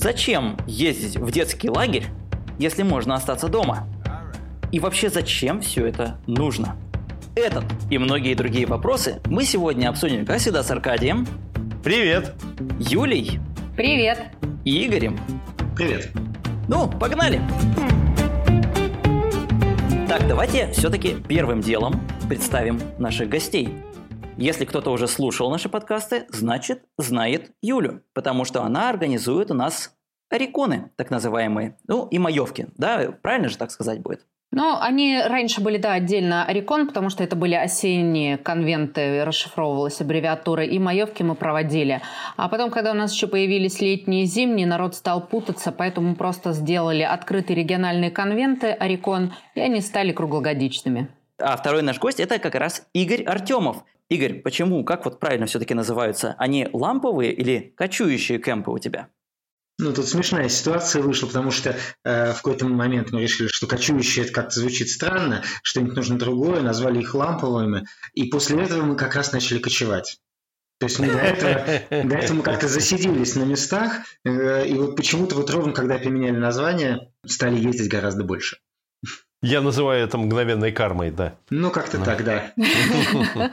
Зачем ездить в детский лагерь, если можно остаться дома? И вообще зачем все это нужно? Этот и многие другие вопросы мы сегодня обсудим, как всегда, с Аркадием. Привет. Юлей. Привет. И Игорем. Привет. Ну, погнали. Так, давайте все-таки первым делом представим наших гостей. Если кто-то уже слушал наши подкасты, значит знает Юлю, потому что она организует у нас ориконы, так называемые, ну и маевки, да, правильно же так сказать будет? Ну, они раньше были, да, отдельно Орикон, потому что это были осенние конвенты, расшифровывалась аббревиатура, и маевки мы проводили. А потом, когда у нас еще появились летние и зимние, народ стал путаться, поэтому просто сделали открытые региональные конвенты Орикон, и они стали круглогодичными. А второй наш гость – это как раз Игорь Артемов. Игорь, почему, как вот правильно все-таки называются? Они ламповые или кочующие кемпы у тебя? Ну, тут смешная ситуация вышла, потому что э, в какой-то момент мы решили, что кочующие это как-то звучит странно, что-нибудь нужно другое, назвали их ламповыми, и после этого мы как раз начали кочевать. То есть мы до этого, до этого мы как-то засиделись на местах, э, и вот почему-то вот ровно когда поменяли название, стали ездить гораздо больше. Я называю это мгновенной кармой, да. Ну, как-то так, да.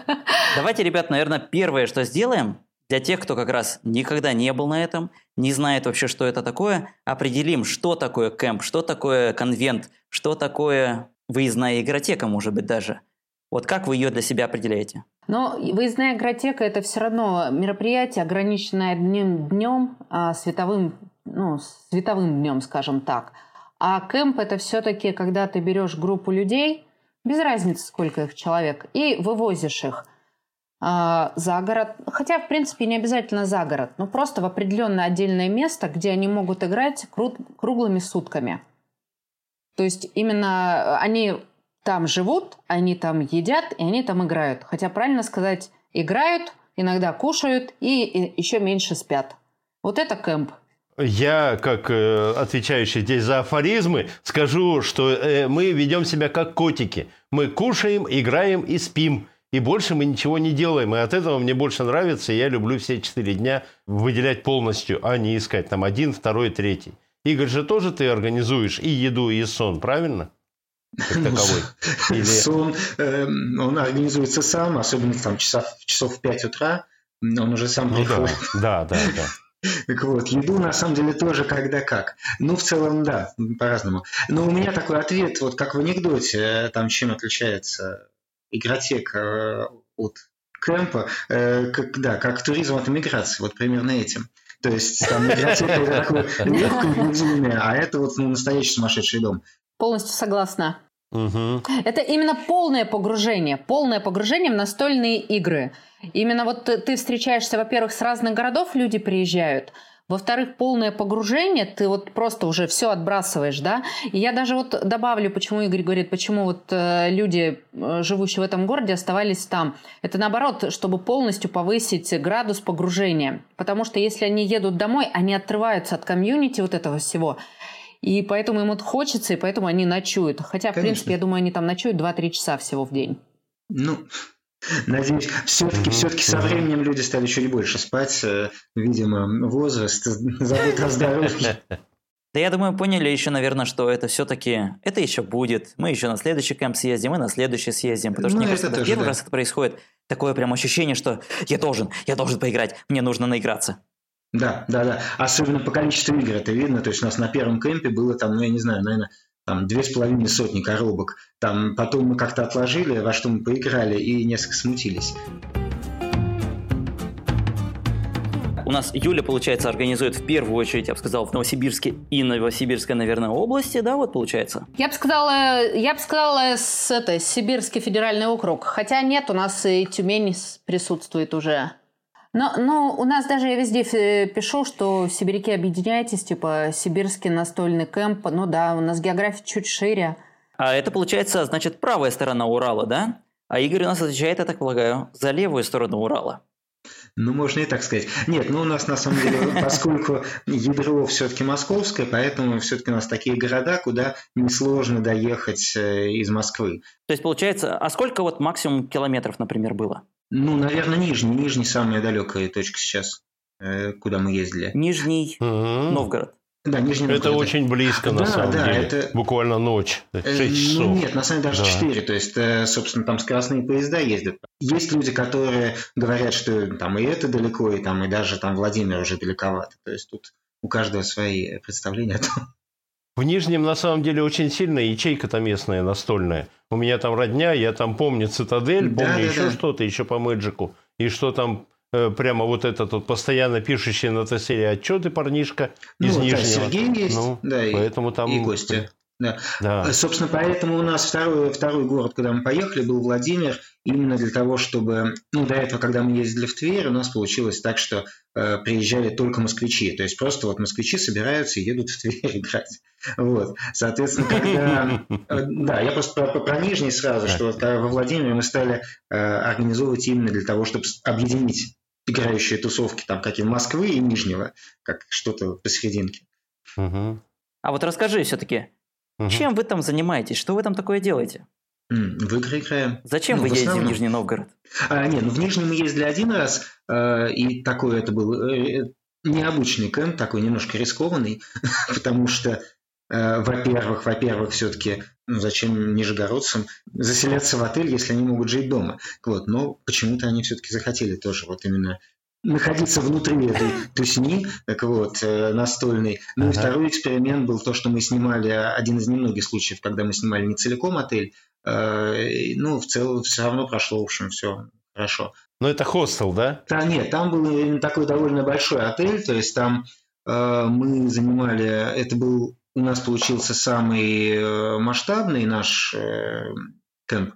Давайте, ребят, наверное, первое, что сделаем, для тех, кто как раз никогда не был на этом, не знает вообще, что это такое, определим, что такое кемп, что такое конвент, что такое выездная игротека, может быть, даже. Вот как вы ее для себя определяете? Но выездная игротека – это все равно мероприятие, ограниченное одним днем, а, световым, ну, световым днем, скажем так. А кемп – это все-таки, когда ты берешь группу людей, без разницы, сколько их человек, и вывозишь их – а, за город, хотя, в принципе, не обязательно за город, но просто в определенное отдельное место, где они могут играть круглыми сутками. То есть именно они там живут, они там едят, и они там играют. Хотя правильно сказать, играют, иногда кушают и еще меньше спят. Вот это кемп. Я, как э, отвечающий здесь за афоризмы, скажу, что э, мы ведем себя как котики. Мы кушаем, играем и спим. И больше мы ничего не делаем. И от этого мне больше нравится. И я люблю все четыре дня выделять полностью, а не искать там один, второй, третий. Игорь же тоже ты организуешь и еду, и сон, правильно? Как таковой. Или... Сон, э, он организуется сам, особенно там часов, часов в 5 утра. Он уже сам ну, приходит. Да, да, да. да. Так вот, еду на самом деле тоже когда как. Ну, в целом, да, по-разному. Но у меня такой ответ, вот как в анекдоте, э, там чем отличается игротека э, от кемпа, э, как, да, как туризм от миграции, вот примерно этим. То есть там игротека это такое а это вот ну, настоящий сумасшедший дом. Полностью согласна. Угу. Это именно полное погружение, полное погружение в настольные игры. Именно вот ты встречаешься, во-первых, с разных городов люди приезжают, во-вторых, полное погружение, ты вот просто уже все отбрасываешь, да. И я даже вот добавлю, почему Игорь говорит, почему вот э, люди, э, живущие в этом городе, оставались там. Это наоборот, чтобы полностью повысить градус погружения. Потому что если они едут домой, они отрываются от комьюнити вот этого всего. И поэтому им вот хочется, и поэтому они ночуют. Хотя, в Конечно. принципе, я думаю, они там ночуют 2-3 часа всего в день. Ну, Надеюсь, все-таки, все-таки со временем люди стали чуть больше спать, э, видимо, возраст, забота о здоровье. Да я думаю, поняли еще, наверное, что это все-таки, это еще будет. Мы еще на следующий кемп съездим, и на следующий съездим. Потому что, ну, мне кажется, тоже, первый да. раз это происходит, такое прям ощущение, что я должен, я должен поиграть, мне нужно наиграться. Да, да, да. Особенно по количеству игр это видно. То есть у нас на первом кемпе было там, ну я не знаю, наверное, там две с половиной сотни коробок. Там потом мы как-то отложили, во что мы поиграли и несколько смутились. У нас Юля, получается, организует в первую очередь, я бы сказал, в Новосибирске и Новосибирской, наверное, области, да, вот получается? Я бы сказала, я бы сказала, с, это, Сибирский федеральный округ. Хотя нет, у нас и Тюмень присутствует уже. Но, но у нас даже я везде пишу, что сибиряки объединяйтесь, типа сибирский настольный кемп. Ну да, у нас география чуть шире. А это получается, значит, правая сторона Урала, да? А Игорь у нас отвечает, я так полагаю, за левую сторону Урала. Ну, можно и так сказать. Нет, ну у нас на самом деле, поскольку ядро все-таки московское, поэтому все-таки у нас такие города, куда несложно доехать э, из Москвы. То есть получается, а сколько вот максимум километров, например, было? Ну, наверное, Нижний. Нижний самая далекая точка сейчас. э, куда мы ездили. Нижний Мгм. Новгород. Да, Нижний Это очень близко, на Да, самом да, деле. это- Буквально ночь. Э, Шесть часов. Ну, нет, на самом деле даже Да. 4. То есть, э, собственно, там скоростные поезда ездят. Есть люди, которые говорят, что там и это далеко, и там и даже там Владимир уже далековато. То есть тут у каждого свои представления о том. В Нижнем, на самом деле, очень сильная ячейка-то местная, настольная. У меня там родня, я там помню Цитадель, Да, помню да, еще да. что-то, еще по Мэджику. И что там прямо вот этот вот постоянно пишущий на ТСРе отчеты парнишка Ну, из вот, Нижнего. Сергей есть, Ну, да, и, Поэтому там... и Костя. Да. Да. Э, Собственно, поэтому у нас второй, второй город, куда мы поехали, был Владимир, именно для того, чтобы... Ну, до этого, когда мы ездили в Тверь, у нас получилось так, что э, приезжали только москвичи. То есть просто вот москвичи собираются и едут в Тверь играть. Вот. Соответственно, когда... э, Да, я просто про, про Нижний сразу, что вот когда во Владимире мы стали э, организовывать именно для того, чтобы объединить играющие тусовки, там, как и Москвы и Нижнего, как что-то посерединке. Мгм. А вот расскажи все-таки, Мгм. чем вы там занимаетесь? Что вы там такое делаете? В игры играем. Зачем Ну, вы в едете в. Нижний Новгород? А, нет, ну в Нижний мы ездили один раз, э, и такой это был э, необычный кемп, такой немножко рискованный, потому что, во-первых, во-первых, все-таки ну, зачем нижегородцам заселяться в отель, если они могут жить дома? Вот, но почему-то они все-таки захотели тоже вот именно находиться внутри этой тусни, так вот, э, настольной. Ну и Ага. второй эксперимент был то, что мы снимали, один из немногих случаев, когда мы снимали не целиком отель, э, и, ну, в целом все равно прошло, в общем, все хорошо. Ну, это хостел, да? Да, нет, там был такой довольно большой отель, то есть там э, мы занимали, это был, у нас получился самый э, масштабный наш э, кемп.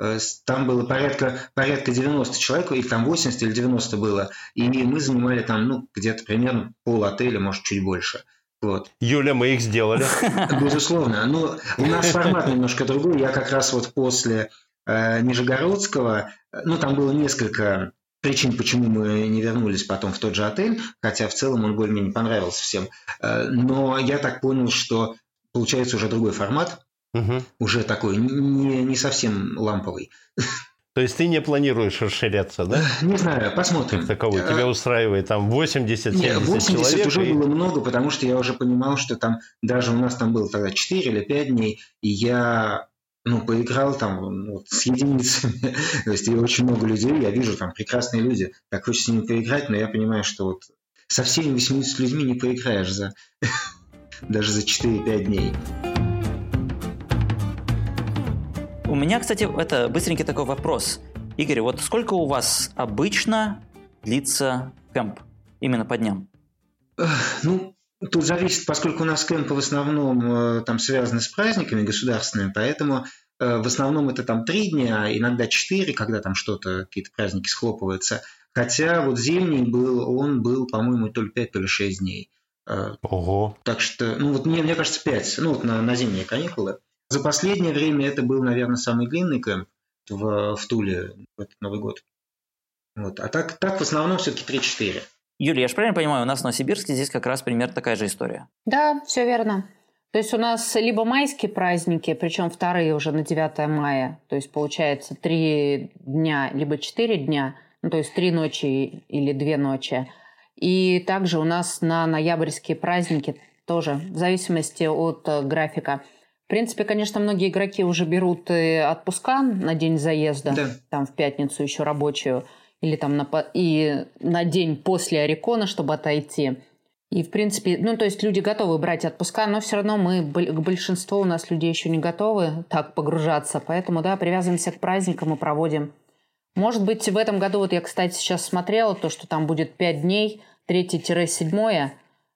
Э, с- Там было порядка, порядка 90 человек, их там 80 или 90 было, и мы занимали там, ну, где-то примерно пол отеля, может, чуть больше. Вот. Юля, мы их сделали. Безусловно. Но у нас формат немножко другой. Я как раз вот после э, Нижегородского, э, ну, там было несколько причин, почему мы не вернулись потом в тот же отель, хотя в целом он более-менее понравился всем. Э, но я так понял, что получается уже другой формат, Мгм. уже такой не, не совсем ламповый. То есть ты не планируешь расширяться, да? Не знаю, посмотрим. Как таковой. Э, Тебя устраивает там 80-70 Не, 80 человек. уже и- было много, потому что я уже понимал, что там даже у нас там было тогда 4 или 5 дней, и я ну, поиграл там ну, вот, с единицами. То есть и очень много людей, я вижу там прекрасные люди, так хочется с ними поиграть, но я понимаю, что вот со всеми 80 людьми не поиграешь за даже за 4-5 дней. У меня, кстати, это быстренький такой вопрос. Игорь, вот сколько у вас обычно длится кемп? Именно по дням? Ну, тут зависит, поскольку у нас кемпы в основном э, там связаны с праздниками государственными, поэтому э, в основном это там три дня, иногда четыре, когда там что-то, какие-то праздники схлопываются. Хотя вот зимний был, он был, по-моему, то ли пять, то ли шесть дней. Э, Ого. Так что, ну вот мне, мне кажется, пять, ну вот на, на зимние каникулы. За последнее время это был, наверное, самый длинный кемп в, в Туле в этот Новый год. Вот. А так, так в основном все-таки 3-4. Юлия, я же правильно понимаю, у нас в Новосибирске здесь как раз примерно такая же история. Да, все верно. То есть у нас либо майские праздники, причем вторые уже на 9 мая, то есть получается три дня, либо четыре дня, ну то есть три ночи или две ночи. И также у нас на ноябрьские праздники тоже, в зависимости от э, графика. В принципе, конечно, многие игроки уже берут и отпуска на день заезда, Да. там в пятницу еще рабочую, или там на, и на день после Орикона, чтобы отойти. И, в принципе, ну, то есть люди готовы брать отпуска, но все равно мы, к большинству у нас людей еще не готовы так погружаться. Поэтому, да, привязываемся к праздникам и проводим. Может быть, в этом году, вот я, кстати, сейчас смотрела, то, что там будет 5 дней, 3-7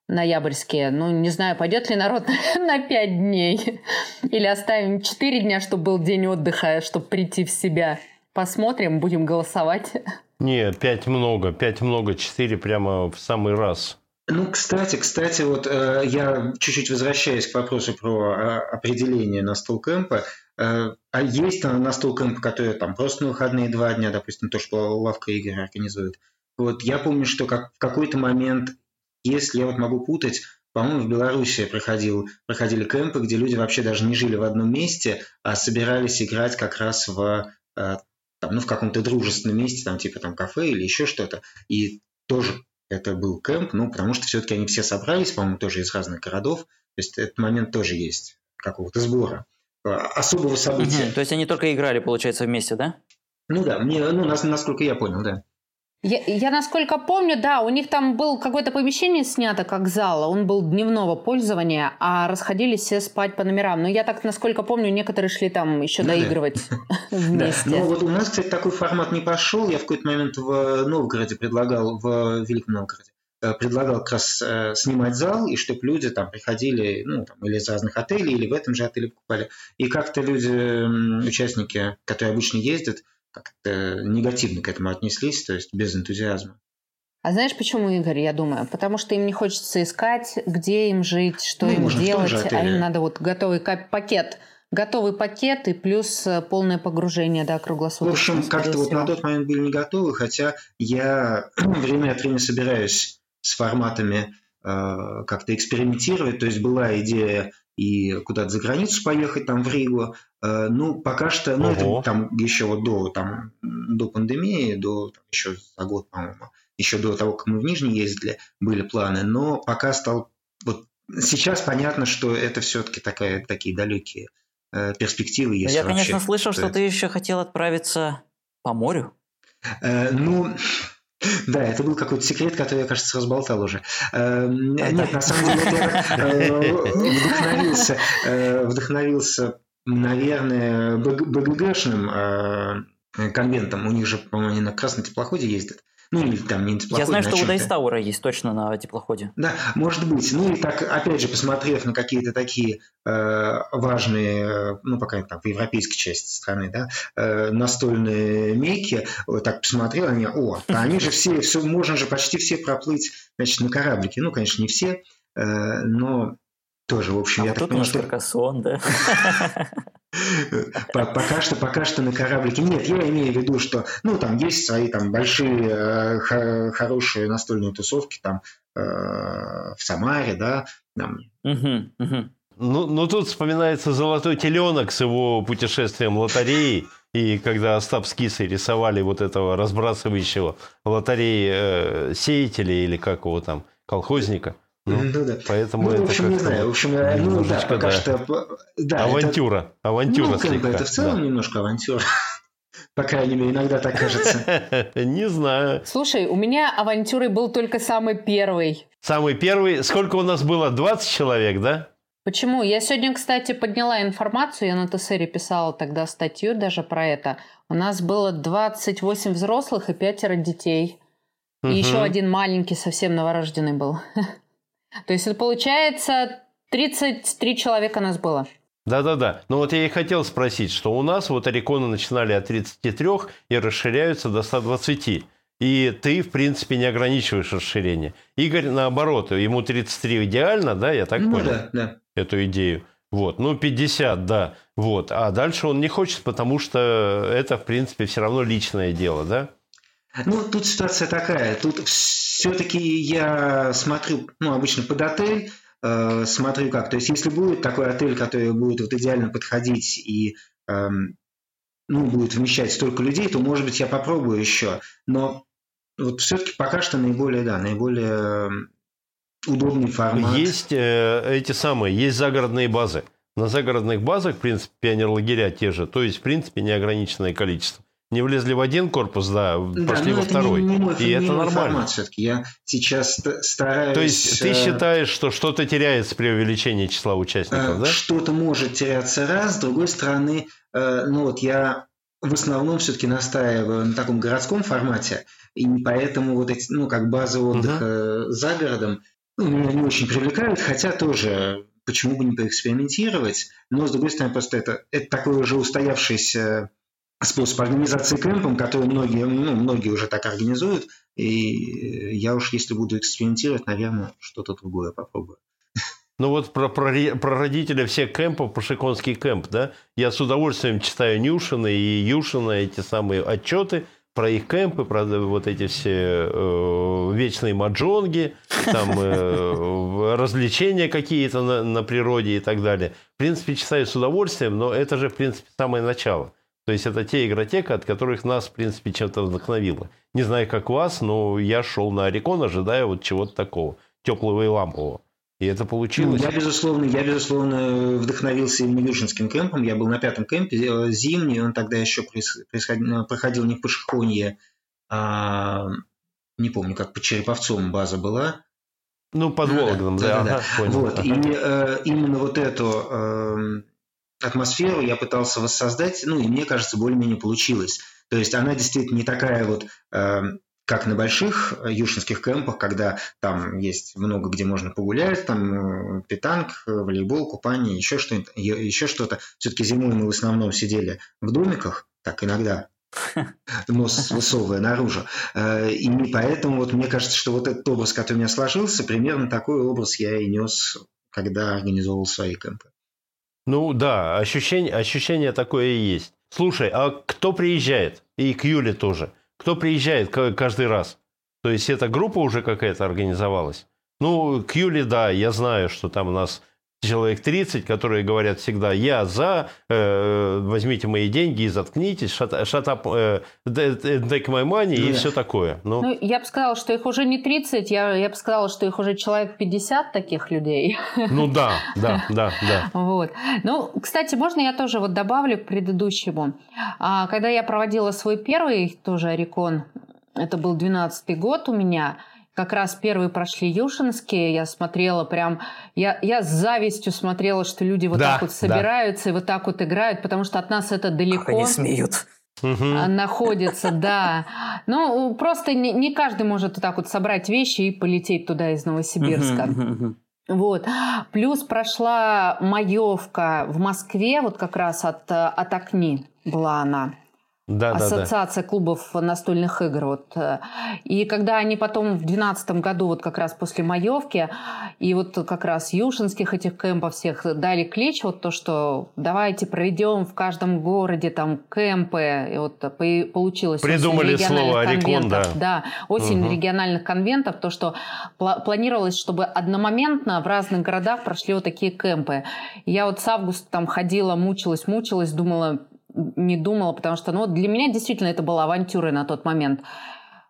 ноябрьские. Ну, не знаю, пойдет ли народ на 5 дней. Или оставим 4 дня, чтобы был день отдыха, чтобы прийти в себя. Посмотрим, будем голосовать. Не, пять много, пять много, четыре прямо в самый раз. Ну, кстати, кстати, вот э, я чуть-чуть возвращаюсь к вопросу про э, определение настол кемпа. Э, а есть там настол кемпы, которые там просто на выходные два дня, допустим, то, что лавка игр организует. Вот я помню, что как, в какой-то момент, если я вот могу путать, по-моему, в Беларуси проходил, проходили кемпы, где люди вообще даже не жили в одном месте, а собирались играть как раз в, э, там, ну, в каком-то дружественном месте, там типа там кафе или еще что-то. И тоже это был кемп, ну, потому что все-таки они все собрались, по-моему, тоже из разных городов, то есть этот момент тоже есть, какого-то сбора, а, особого события. Угу, то есть они только играли, получается, вместе, да? Ну да, мне, ну, насколько я понял, да. Я, я, насколько помню, да, у них там был какое-то помещение снято как зал, он был дневного пользования, а расходились все спать по номерам. Но я так, насколько помню, некоторые шли там еще ну, доигрывать вместе. Ну вот у нас, кстати, такой формат не пошел. Я в какой-то момент в Новгороде предлагал, в Великом Новгороде, э, предлагал как раз э, снимать зал, и чтобы люди там приходили, ну, там, или из разных отелей, или в этом же отеле покупали. И как-то люди, участники, которые обычно ездят, как-то негативно к этому отнеслись, то есть без энтузиазма. А знаешь почему, Игорь, я думаю? Потому что им не хочется искать, где им жить, что ну, им делать, а им надо вот готовый пакет готовый пакет и плюс э, полное погружение, да, круглосуточно. В общем, как-то вот на тот момент были не готовы, хотя я время от времени собираюсь с форматами э, как-то экспериментировать. То есть была идея и куда-то за границу поехать, там в Ригу. Э, ну, пока что, ну, Ого. это там еще вот до, там, до пандемии, до там, еще за год, по-моему, еще до того, как мы в Нижний ездили, были планы, но пока стал, вот сейчас понятно, что это все-таки такая, такие далекие э, перспективы есть. Я, вообще. конечно, слышал, что ты еще хотел отправиться по морю. Э, ну, да, это был какой-то секрет, который я, кажется, разболтал уже. Эм, нет, на самом деле я э, вдохновился, э, вдохновился, наверное, БГГшным э, конвентом. У них же, по-моему, они на красном теплоходе ездят. Ну, или там не теплоход, Я знаю, что у Дайстаура есть точно на теплоходе. Да, может быть. Ну, и так, опять же, посмотрев на какие-то такие э, важные, э, ну, пока там в европейской части страны, да, э, настольные мейки, вот так посмотрел, они, о, они же все, все, можно же почти все проплыть, значит, на кораблике. Ну, конечно, не все, э, но тоже, в общем, а я вот так понимаю, что... Каркасон, да? Пока что, пока что на кораблике. Нет, я имею в виду, что, ну, там есть свои там большие, э, хорошие настольные тусовки там э, в Самаре, да. Там. Ну, ну, тут вспоминается «Золотой теленок» с его путешествием лотереи. И когда Остап с Кисой рисовали вот этого разбрасывающего лотереи э, сеятеля или как его там, колхозника – ну, ну да. Поэтому ну, в общем, не знаю. В общем, ну да, пока да. что... Да, авантюра. Это, авантюра ну, слегка. Это в целом да. немножко авантюра. По крайней мере, иногда так кажется. Не знаю. Слушай, у меня авантюрой был только самый первый. Самый первый? Сколько у нас было? 20 человек, да? Почему? Я сегодня, кстати, подняла информацию, я на ТСРе писала тогда статью даже про это. У нас было 28 взрослых и пятеро детей. И угу. еще один маленький, совсем новорожденный был. То есть это получается 33 человека нас было. Да-да-да. Но вот я и хотел спросить, что у нас вот Ориконы начинали от 33 и расширяются до 120. И ты, в принципе, не ограничиваешь расширение. Игорь, наоборот, ему 33 идеально, да, я так ну, понял? Да, да. Эту идею. Вот, ну 50, да. Вот. А дальше он не хочет, потому что это, в принципе, все равно личное дело, да? Ну, тут ситуация такая. Тут все-таки я смотрю, ну, обычно под отель, э, смотрю как. То есть, если будет такой отель, который будет вот идеально подходить и э, ну, будет вмещать столько людей, то, может быть, я попробую еще. Но вот все-таки пока что наиболее, да, наиболее удобный формат. Есть э, эти самые, есть загородные базы. На загородных базах, в принципе, пионерлагеря те же, то есть, в принципе, неограниченное количество не влезли в один корпус, да, пошли да, во второй. Не, не мой, и не это нормально. все-таки. Я сейчас стараюсь... То есть ты э, считаешь, что что-то теряется при увеличении числа участников, э, да? Что-то может теряться раз, с другой стороны, э, ну вот я в основном все-таки настаиваю на таком городском формате, и поэтому вот эти, ну, как база отдыха угу. за городом, ну, меня не очень привлекают, хотя тоже почему бы не поэкспериментировать, но, с другой стороны, просто это, это такой уже устоявшийся способ организации кемпом, который многие, ну, многие уже так организуют, и я уж если буду экспериментировать, наверное, что-то другое попробую. Ну вот про, про, про родителя всех кемпов, про Шиконский кемп, да, я с удовольствием читаю Нюшина и Юшина эти самые отчеты про их кемпы, про вот эти все э, вечные маджонги, там э, развлечения какие-то на, на природе и так далее. В принципе, читаю с удовольствием, но это же, в принципе, самое начало. То есть это те игротека, от которых нас, в принципе, чем-то вдохновило. Не знаю, как вас, но я шел на Орикон, ожидая вот чего-то такого, теплого и лампового. И это получилось. Я, безусловно, я, безусловно, вдохновился именно Южинским кемпом. Я был на пятом кемпе, э, зимний, он тогда еще происходил, проходил не в Пашихонье, а не помню, как по Череповцом база была. Ну, под Вологдом, да. да, да, да. Понял. Вот, и э, именно вот эту э, атмосферу я пытался воссоздать, ну, и мне кажется, более-менее получилось. То есть она действительно не такая вот, э, как на больших юшинских кемпах, когда там есть много где можно погулять, там э, питанг, волейбол, купание, еще что-то. Еще что-то. Все-таки зимой мы в основном сидели в домиках, так иногда нос высовывая наружу. Э, и поэтому вот мне кажется, что вот этот образ, который у меня сложился, примерно такой образ я и нес, когда организовывал свои кемпы. Ну да, ощущение, ощущение такое и есть. Слушай, а кто приезжает? И к Юле тоже. Кто приезжает каждый раз? То есть эта группа уже какая-то организовалась? Ну, к Юле, да, я знаю, что там у нас человек 30, которые говорят всегда «я за, э, возьмите мои деньги и заткнитесь, shut, shut up, э, take my money» и все такое. Ну. ну, я бы сказала, что их уже не 30, я, я бы сказала, что их уже человек 50 таких людей. Ну да, да, да, да. Вот. Ну, кстати, можно я тоже вот добавлю к предыдущему. А, когда я проводила свой первый тоже Орикон, это был 12 год у меня – как раз первые прошли Юшинские, я смотрела прям, я, я с завистью смотрела, что люди вот да, так вот собираются да. и вот так вот играют, потому что от нас это далеко. Как они смеют. А, находится, да. Ну, просто не, не каждый может вот так вот собрать вещи и полететь туда из Новосибирска. Вот. Плюс прошла маевка в Москве, вот как раз от, от Окни была она да, ассоциация да, да. клубов настольных игр. Вот. И когда они потом в 2012 году, вот как раз после Маевки, и вот как раз юшинских этих кемпов всех дали клич, вот то, что давайте проведем в каждом городе там кемпы, и вот получилось Придумали слово «Орикон», да. Да, осень угу. региональных конвентов, то, что планировалось, чтобы одномоментно в разных городах прошли вот такие кемпы. Я вот с августа там ходила, мучилась, мучилась, думала, не думала, потому что ну, для меня действительно это была авантюра на тот момент.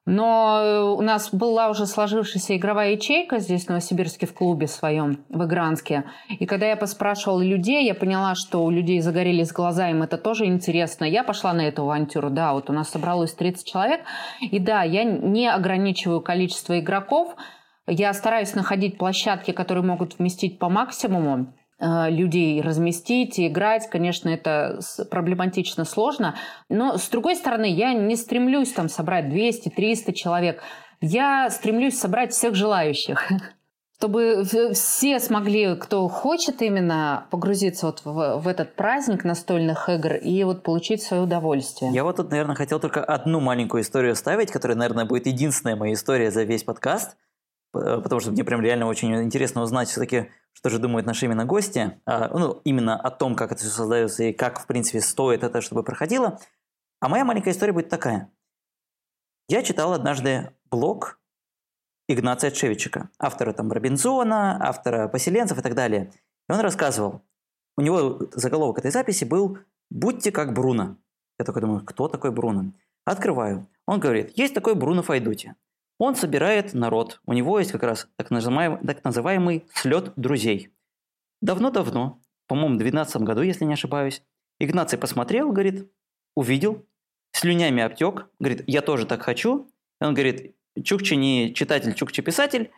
Но э, у нас была уже сложившаяся игровая ячейка здесь, в Новосибирске, в клубе своем, в Игранске. И когда я поспрашивала людей, я поняла, что у людей загорелись глаза, им это тоже интересно. Я пошла на эту авантюру. Да, вот у нас собралось 30 человек. И да, я не ограничиваю количество игроков. Я стараюсь находить площадки, которые могут вместить по максимуму. Э, людей разместить и играть, конечно, это проблематично сложно. Но, с другой стороны, я не стремлюсь там собрать 200-300 человек. Я стремлюсь собрать всех желающих чтобы все смогли, кто хочет именно погрузиться вот в, в этот праздник настольных игр и вот получить свое удовольствие. Я вот тут, наверное, хотел только одну маленькую историю ставить, которая, наверное, будет единственная моя история за весь подкаст, потому что мне прям реально очень интересно узнать все-таки, что же думают наши именно гости, а, ну, именно о том, как это все создается и как, в принципе, стоит это, чтобы проходило. А моя маленькая история будет такая. Я читал однажды блог Игнация Чевичика, автора там Робинзона, автора поселенцев и так далее. И он рассказывал, у него заголовок этой записи был «Будьте как Бруно». Я такой думаю, кто такой Бруно? Открываю. Он говорит, есть такой Бруно Файдути. Он собирает народ. У него есть как раз так называемый, так называемый слет друзей. Давно-давно, по-моему, в 2012 году, если не ошибаюсь, Игнаций посмотрел, говорит, увидел, слюнями обтек, говорит, я тоже так хочу. Он говорит, Чукчи не читатель, Чукчи писатель,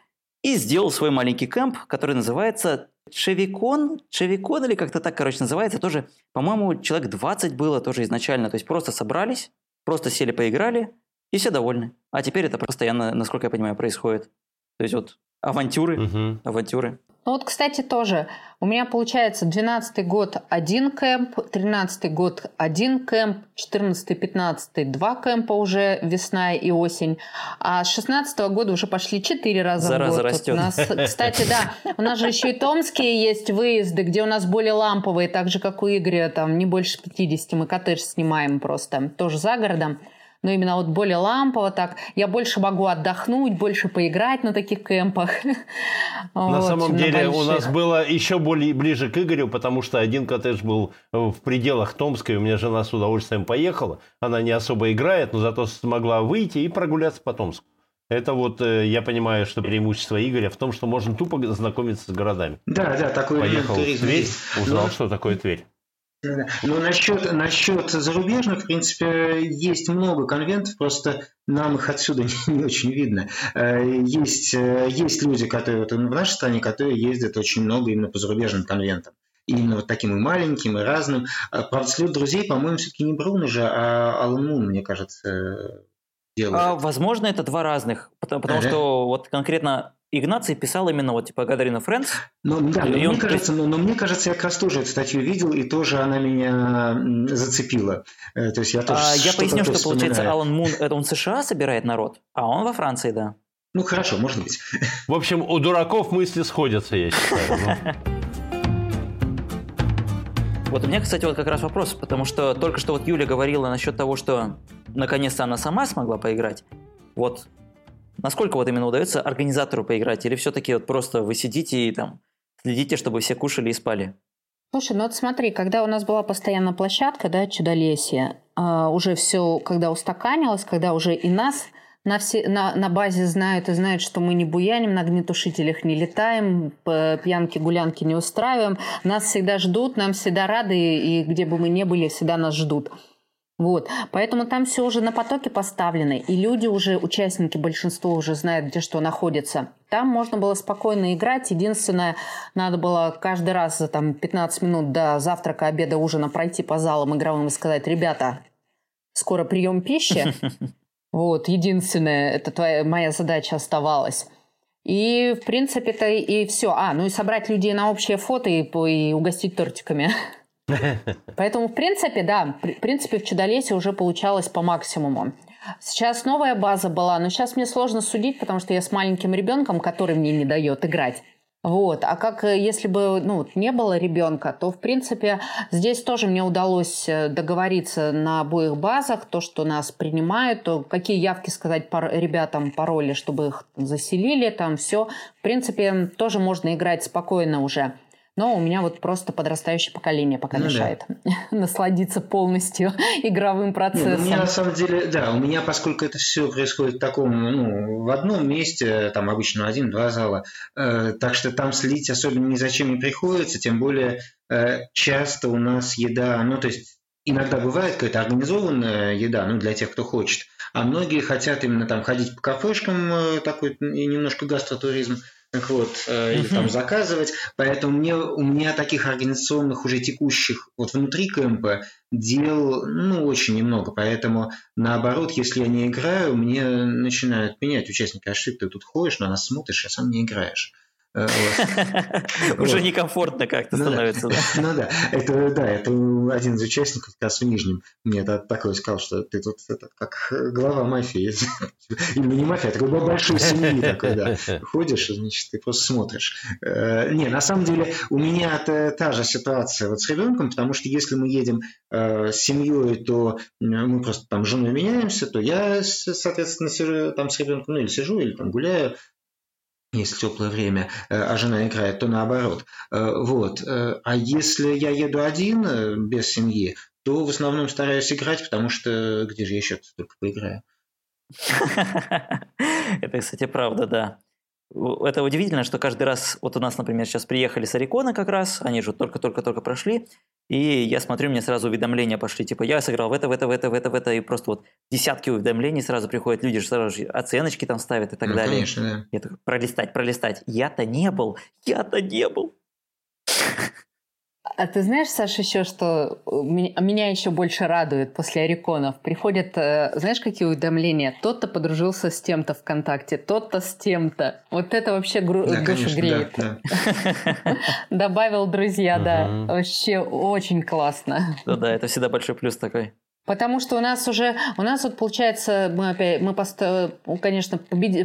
и сделал свой маленький кемп, который называется Чевикон, Чевикон или как-то так, короче, называется. Тоже, по-моему, человек 20 было тоже изначально. То есть просто собрались, просто сели, поиграли, и все довольны. А теперь это постоянно, насколько я понимаю, происходит. То есть вот авантюры, угу. авантюры. Ну вот, кстати, тоже. У меня получается 12 год один кемп, 13 год один кемп, 14 15 два кемпа уже весна и осень. А с 16 года уже пошли 4 раза Зараза в год. растет. У нас, кстати, да, у нас же еще и томские есть выезды, где у нас более ламповые, так же, как у Игоря, там не больше 50. Мы коттедж снимаем просто, тоже за городом. Но именно вот более лампово так. Я больше могу отдохнуть, больше поиграть на таких кемпах. На самом деле у нас было еще более ближе к Игорю, потому что один коттедж был в пределах Томска, и у меня жена с удовольствием поехала. Она не особо играет, но зато смогла выйти и прогуляться по Томску. Это вот, э, я понимаю, что преимущество Игоря в том, что можно тупо знакомиться с городами. Да, да, такой Поехал в Тверь, узнал, но... что такое Тверь. Ну, насчет, насчет зарубежных, в принципе, есть много конвентов, просто нам их отсюда не, не очень видно. Э, есть, э, есть люди, которые вот в нашей стране, которые ездят очень много именно по зарубежным конвентам. Именно вот таким и маленьким, и разным. А, правда, слет друзей, по-моему, все-таки не Бруно же, а Алан Мун, мне кажется, делает. А, возможно, это два разных, потому, потому ага. что вот конкретно Игнаций писал именно вот типа Гадарина Френдс. Но, да, но, мне он... кажется, но, но мне кажется, я как раз тоже эту статью видел, и тоже она меня зацепила. Э, то есть я тоже а, Я поясню, что получается Алан Мун, это он в США собирает народ, а он во Франции, да. Ну хорошо, может быть. В общем, у дураков мысли сходятся, я считаю. Ну. Вот у меня, кстати, вот как раз вопрос, потому что только что вот Юля говорила насчет того, что наконец-то она сама смогла поиграть. Вот насколько вот именно удается организатору поиграть? Или все-таки вот просто вы сидите и там следите, чтобы все кушали и спали? Слушай, ну вот смотри, когда у нас была постоянно площадка, да, Чудолесье, э, уже все, когда устаканилось, когда уже и нас на, все, на, на базе знают и знают, что мы не буяним, на огнетушителях не летаем, пьянки-гулянки не устраиваем. Нас всегда ждут, нам всегда рады, и где бы мы ни были, всегда нас ждут. Вот. Поэтому там все уже на потоке поставлено, и люди уже, участники, большинство уже знают, где что находится. Там можно было спокойно играть. Единственное, надо было каждый раз за там, 15 минут до завтрака, обеда, ужина пройти по залам игровым и сказать, ребята, скоро прием пищи. Вот, единственное, это твоя, моя задача оставалась. И, в принципе, это и все. А, ну и собрать людей на общее фото и, и угостить тортиками. Поэтому, в принципе, да, в принципе, в Чудолесе уже получалось по максимуму. Сейчас новая база была, но сейчас мне сложно судить, потому что я с маленьким ребенком, который мне не дает играть. Вот. А как э, если бы ну, не было ребенка, то, в принципе, здесь тоже мне удалось э, договориться на обоих базах, то, что нас принимают, то какие явки сказать пар- ребятам пароли, чтобы их заселили, там все. В принципе, тоже можно играть спокойно уже. Но у меня вот просто подрастающее поколение пока ну, мешает да. насладиться полностью игровым процессом. Нет, у меня на самом деле, да, у меня, поскольку это все происходит в таком, ну, в одном месте, там обычно один-два зала, э, так что там следить особенно ни зачем не приходится, тем более э, часто у нас еда, ну, то есть иногда бывает какая-то организованная еда, ну, для тех, кто хочет, а многие хотят именно там ходить по кафешкам, э, такой немножко гастротуризм, вот, э, или там заказывать. Поэтому мне, у меня таких организационных уже текущих вот внутри кемпа дел ну, очень немного. Поэтому наоборот, если я не играю, мне начинают менять участники. А что ты тут ходишь, на нас смотришь, а сам не играешь. Уже некомфортно как-то становится. Ну да, это да, это один из участников как раз в Нижнем мне такой сказал, что ты тут как глава мафии. Или не мафия, а такой большой семьи такой, да. Ходишь, значит, ты просто смотришь. Э, не, на самом деле у меня та же ситуация вот с ребенком, потому что если мы едем э, с семьей, то мы просто там с женой меняемся, то я, соответственно, сижу там с ребенком, ну или сижу, или там гуляю, если теплое время, э, а жена играет, то наоборот. Э, вот. Э, а если я еду один, без семьи, то в основном стараюсь играть, потому что где же я еще только поиграю? Это, кстати, правда, да это удивительно, что каждый раз, вот у нас, например, сейчас приехали с Орикона как раз, они же только-только-только прошли, и я смотрю, мне сразу уведомления пошли, типа, я сыграл в это, в это, в это, в это, в это, и просто вот десятки уведомлений сразу приходят, люди же сразу же оценочки там ставят и так ну, далее. Конечно, да. Я такой, пролистать, пролистать. Я-то не был, я-то не был. А ты знаешь, Саша, еще что меня еще больше радует после Ориконов? Приходят, э, знаешь, какие уведомления? Тот-то подружился с тем-то ВКонтакте, тот-то с тем-то. Вот это вообще гру- да, душу конечно, греет. Да, да. Добавил друзья, да. Вообще очень классно. Да-да, это всегда большой плюс такой. Потому что у нас уже, у нас вот получается, мы опять, мы, поста, конечно,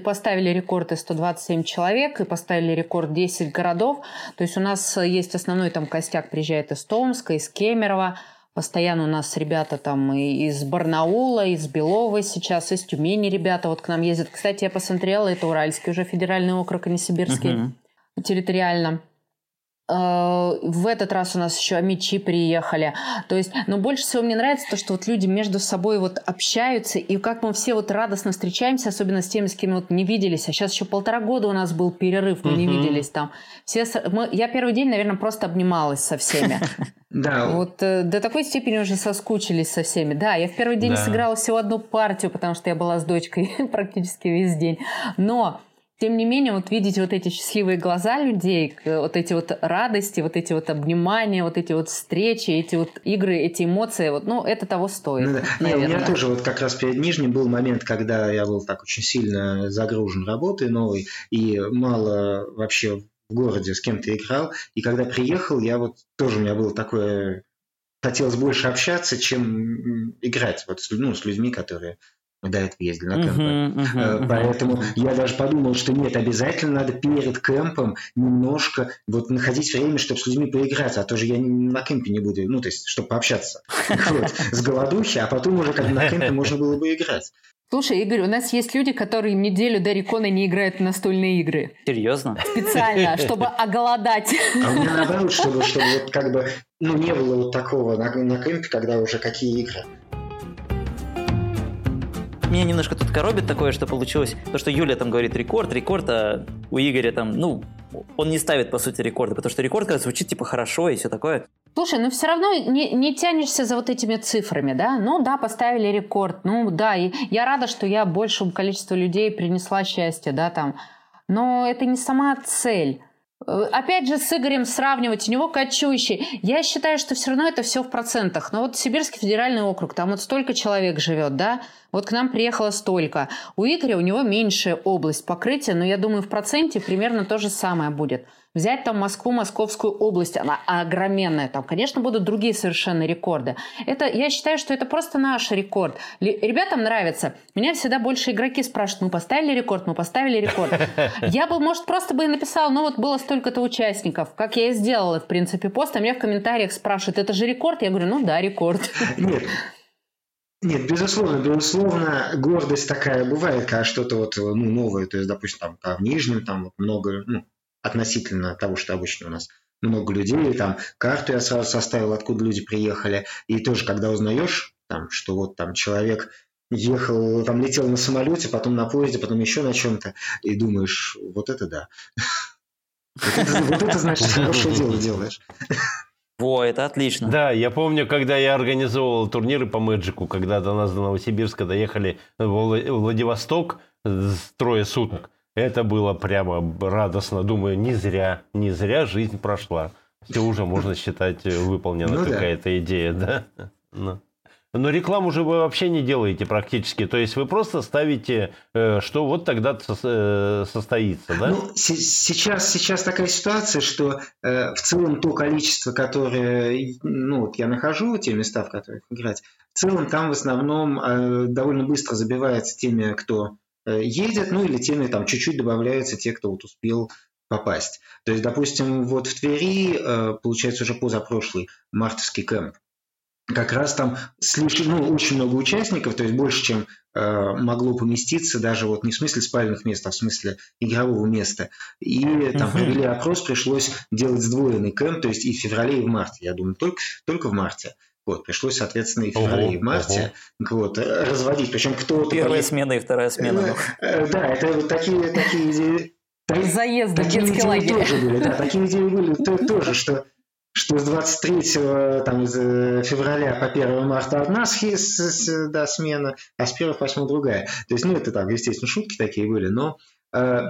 поставили рекорд из 127 человек и поставили рекорд 10 городов. То есть у нас есть основной там костяк приезжает из Томска, из Кемерово. Постоянно у нас ребята там из Барнаула, из Белова сейчас, из Тюмени ребята вот к нам ездят. Кстати, я посмотрела, это Уральский уже федеральный округ, а не Сибирский. Угу. Территориально. Э, в этот раз у нас еще амичи приехали. То есть, но больше всего мне нравится то, что вот люди между собой вот общаются, и как мы все вот радостно встречаемся, особенно с теми, с кем вот не виделись. А сейчас еще полтора года у нас был перерыв, мы не виделись там. Все, мы, я первый день, наверное, просто обнималась со всеми. Да. Вот э, до такой степени уже соскучились со всеми. Да, я в первый день сыграла всего одну партию, потому что я была с дочкой практически весь день. Но тем не менее, вот видеть вот эти счастливые глаза людей, вот эти вот радости, вот эти вот обнимания, вот эти вот встречи, эти вот игры, эти эмоции, вот, ну, это того стоит. Ну, да. Не, у меня тоже вот как раз перед Нижним был момент, когда я был так очень сильно загружен работой новой и мало вообще в городе с кем-то играл. И когда приехал, я вот тоже у меня было такое хотелось больше общаться, чем играть вот ну, с людьми, которые мы до этого ездили на кемпы. Uh-huh, uh-huh, uh-huh. Поэтому я даже подумал, что нет, обязательно надо перед кемпом немножко вот находить время, чтобы с людьми поиграть, а то же я на кемпе не буду, ну, то есть, чтобы пообщаться вот, с голодухи, а потом уже как на кемпе можно было бы играть. Слушай, Игорь, у нас есть люди, которые неделю до Рекона не играют в настольные игры. Серьезно? Специально, чтобы оголодать. А у меня наоборот, чтобы, чтобы вот как бы, ну, не было вот такого на, на кемпе, когда уже какие игры меня немножко тут коробит такое, что получилось. То, что Юля там говорит рекорд, рекорд, а у Игоря там, ну, он не ставит, по сути, рекорды, потому что рекорд, когда звучит, типа, хорошо и все такое. Слушай, ну все равно не, не тянешься за вот этими цифрами, да? Ну да, поставили рекорд, ну да, и я рада, что я большему количеству людей принесла счастье, да, там. Но это не сама цель. Э, опять же, с Игорем сравнивать, у него кочующий. Я считаю, что все равно это все в процентах. Но вот Сибирский федеральный округ, там вот столько человек живет, да, вот к нам приехало столько. У Игоря у него меньшая область покрытия, но я думаю, в проценте примерно то же самое будет. Взять там Москву, Московскую область, она огроменная. Там, конечно, будут другие совершенно рекорды. Это, я считаю, что это просто наш рекорд. Ребятам нравится. Меня всегда больше игроки спрашивают, мы поставили рекорд, мы поставили рекорд. Я бы, может, просто бы и написала, ну вот было столько-то участников, как я и сделала, в принципе, пост, а меня в комментариях спрашивают, это же рекорд? Я говорю, ну да, рекорд. Нет, нет, безусловно, безусловно, гордость такая бывает, когда что-то вот ну, новое, то есть, допустим, там, в Нижнем там вот много, ну, относительно того, что обычно у нас много людей, там карту я сразу составил, откуда люди приехали, и тоже, когда узнаешь, там, что вот там человек ехал, там летел на самолете, потом на поезде, потом еще на чем-то, и думаешь, вот это да. Вот это значит, хорошее дело делаешь. Во, это отлично. Да, я помню, когда я организовывал турниры по Мэджику, когда до нас до Новосибирска доехали в Владивосток трое суток. Это было прямо радостно. Думаю, не зря, не зря жизнь прошла. Все уже можно считать выполнена ну, какая-то да. идея, да? Ну. Но рекламу же вы вообще не делаете практически. То есть вы просто ставите, э, что вот тогда э, состоится, да? Ну, сейчас, сейчас такая ситуация, что э, в целом то количество, которое ну, вот я нахожу, те места, в которых играть, в целом там в основном довольно быстро забивается теми, кто едет, ну или теми там чуть-чуть добавляются те, кто вот успел попасть. То есть, допустим, вот в Твери, получается, уже позапрошлый мартовский кемп, как раз там слишком, ну, очень много участников, то есть больше, чем э, могло поместиться, даже вот не в смысле спальных мест, а в смысле игрового места. И там провели опрос, пришлось делать сдвоенный кемп, то есть и в феврале, и в марте. Я думаю, только, только в марте. Вот, пришлось, соответственно, и в феврале, ого, и в марте вот, разводить. Причем кто-то... Первая смена и вторая смена. Э, да, это вот такие, такие идеи... Заезды в детский лагерь. Тоже были, да, такие идеи были тоже, что что с 23 там, из э, февраля по 1 марта одна да, смена, а с 1 по 8 другая. То есть, ну, это там, естественно, шутки такие были, но э,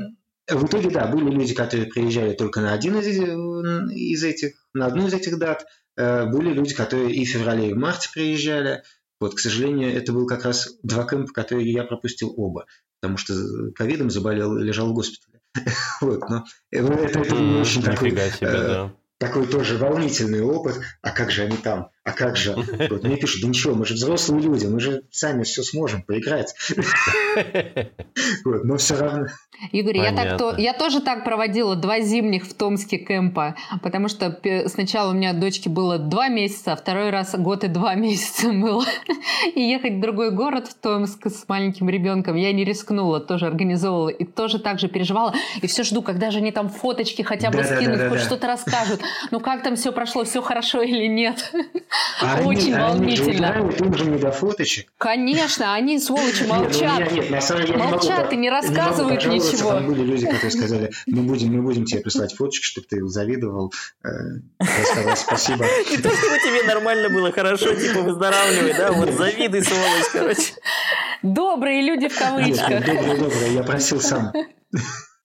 в итоге, да, были люди, которые приезжали только на один из, из этих, на одну из этих дат, э, были люди, которые и в феврале, и в марте приезжали. Вот, к сожалению, это был как раз два кемпа, которые я пропустил оба, потому что ковидом заболел и лежал в госпитале. Вот, но это, это, это очень такой... Себе, да такой тоже волнительный опыт, а как же они там А как же? Вот мне пишут, да ничего, мы же взрослые люди, мы же сами все сможем поиграть. Вот, но все равно. Игорь, я, так, то, я тоже так проводила два зимних в Томске кемпа, потому что сначала у меня дочке было два месяца, а второй раз год и два месяца было. И ехать в другой город, в Томск, с маленьким ребенком я не рискнула, тоже организовывала и тоже так же переживала. И все жду, когда же они там фоточки хотя бы да, скинут, да, да, хоть да. что-то расскажут. Ну как там все прошло, все хорошо или нет? А Очень они, волнительно. Они же им же не до фоточек. Конечно, они, сволочи, молчат. Нет, нет, на самом деле молчат и не рассказывают ничего ничего. Там были люди, которые сказали, мы будем, мы будем тебе прислать фоточки, чтобы ты завидовал. Э, я сказал спасибо. Не то, чтобы тебе нормально было, хорошо, типа выздоравливай, да, вот завидуй, сволочь, короче. Добрые люди в кавычках. Добрые, добрые, я просил сам.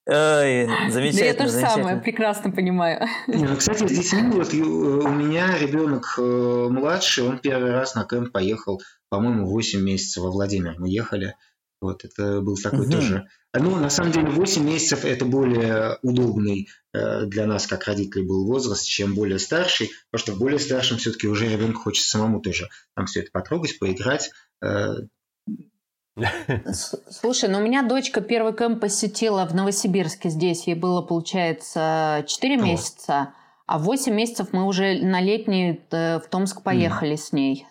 Ой, замечательно. Да я то же самое, прекрасно понимаю. Не, ну, кстати, с детьми вот э, у меня ребенок э, младший, он первый раз на кемп поехал, по-моему, 8 месяцев во Владимир. Мы ехали. Вот это был такой угу. тоже ну, на самом деле, 8 месяцев – это более удобный э, для нас, как родителей, был возраст, чем более старший, потому что в более старшем все-таки уже ребенку хочется самому тоже там все это потрогать, поиграть. Слушай, ну у меня дочка первый кэмп посетила в Новосибирске здесь. Ей было, получается, 4 месяца, а 8 месяцев мы уже на летний э, в Томск поехали mm. с ней.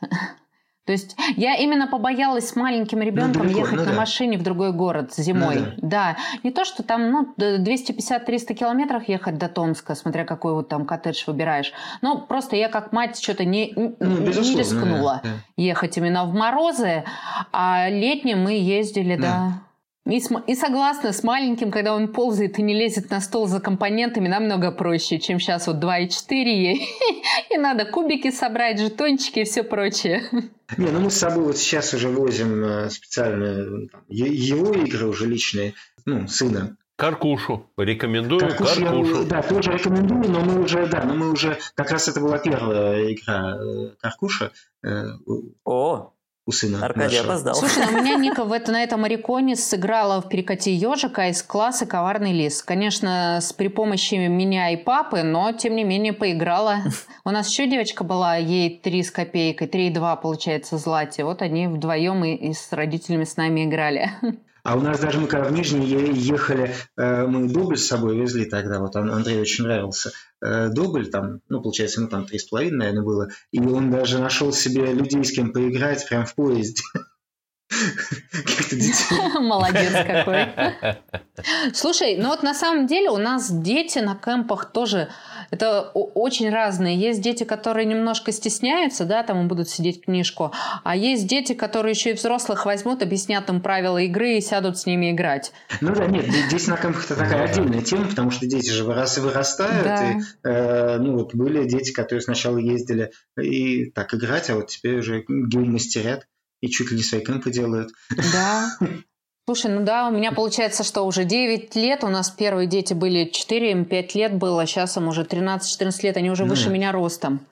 То есть я именно побоялась с маленьким ребенком ну, ехать ну, на да. машине в другой город зимой. Ну, да. да. Не то, что там ну, 250-300 километров ехать до Томска, смотря какой вот там коттедж выбираешь. Но просто я как мать что-то не, ну, не рискнула да, да. ехать именно в морозы. А летним мы ездили, да. да. И, и согласна с маленьким, когда он ползает и не лезет на стол за компонентами, намного проще, чем сейчас вот 2,4 и, и надо кубики собрать, жетончики и все прочее. Не, ну мы с собой вот сейчас уже возим э, специально его игры уже личные, ну, сына. Каркушу. Рекомендую Каркушу. Каркушу. Я, да, тоже рекомендую, но мы уже, да, но мы уже, как раз это была первая игра э, Каркуша. Э, О, у сына Аркадий нашего. опоздал. Слушай, ну у меня Ника в это, на этом Ориконе сыграла в перекати ежика из класса «Коварный лис». Конечно, с при помощи меня и папы, но тем не менее поиграла. У нас еще девочка была, ей три с копейкой, три и два, получается, злати. Вот они вдвоем и, и с родителями с нами играли. А у нас даже мы когда в Нижний ехали, э, мы дубль с собой везли тогда, вот Андрею очень нравился э, дубль, там, ну, получается, ну, там три с половиной, наверное, было, и он даже нашел себе людей, с кем поиграть прямо в поезде. Молодец какой. Слушай, ну вот на самом деле у нас дети на кемпах тоже это очень разные. Есть дети, которые немножко стесняются, да, там будут сидеть книжку, а есть дети, которые еще и взрослых возьмут, объяснят им правила игры и сядут с ними играть. Ну да, нет, здесь на кемпах это такая отдельная тема, потому что дети же вырос, вырастают. Да. И, э, ну вот были дети, которые сначала ездили и так играть, а вот теперь уже гейм-мастерят и чуть ли не свои кемпы делают. Да. Слушай, ну да, у меня получается, что уже 9 лет, у нас первые дети были 4, им 5 лет было, сейчас им уже 13-14 лет, они уже выше меня ростом.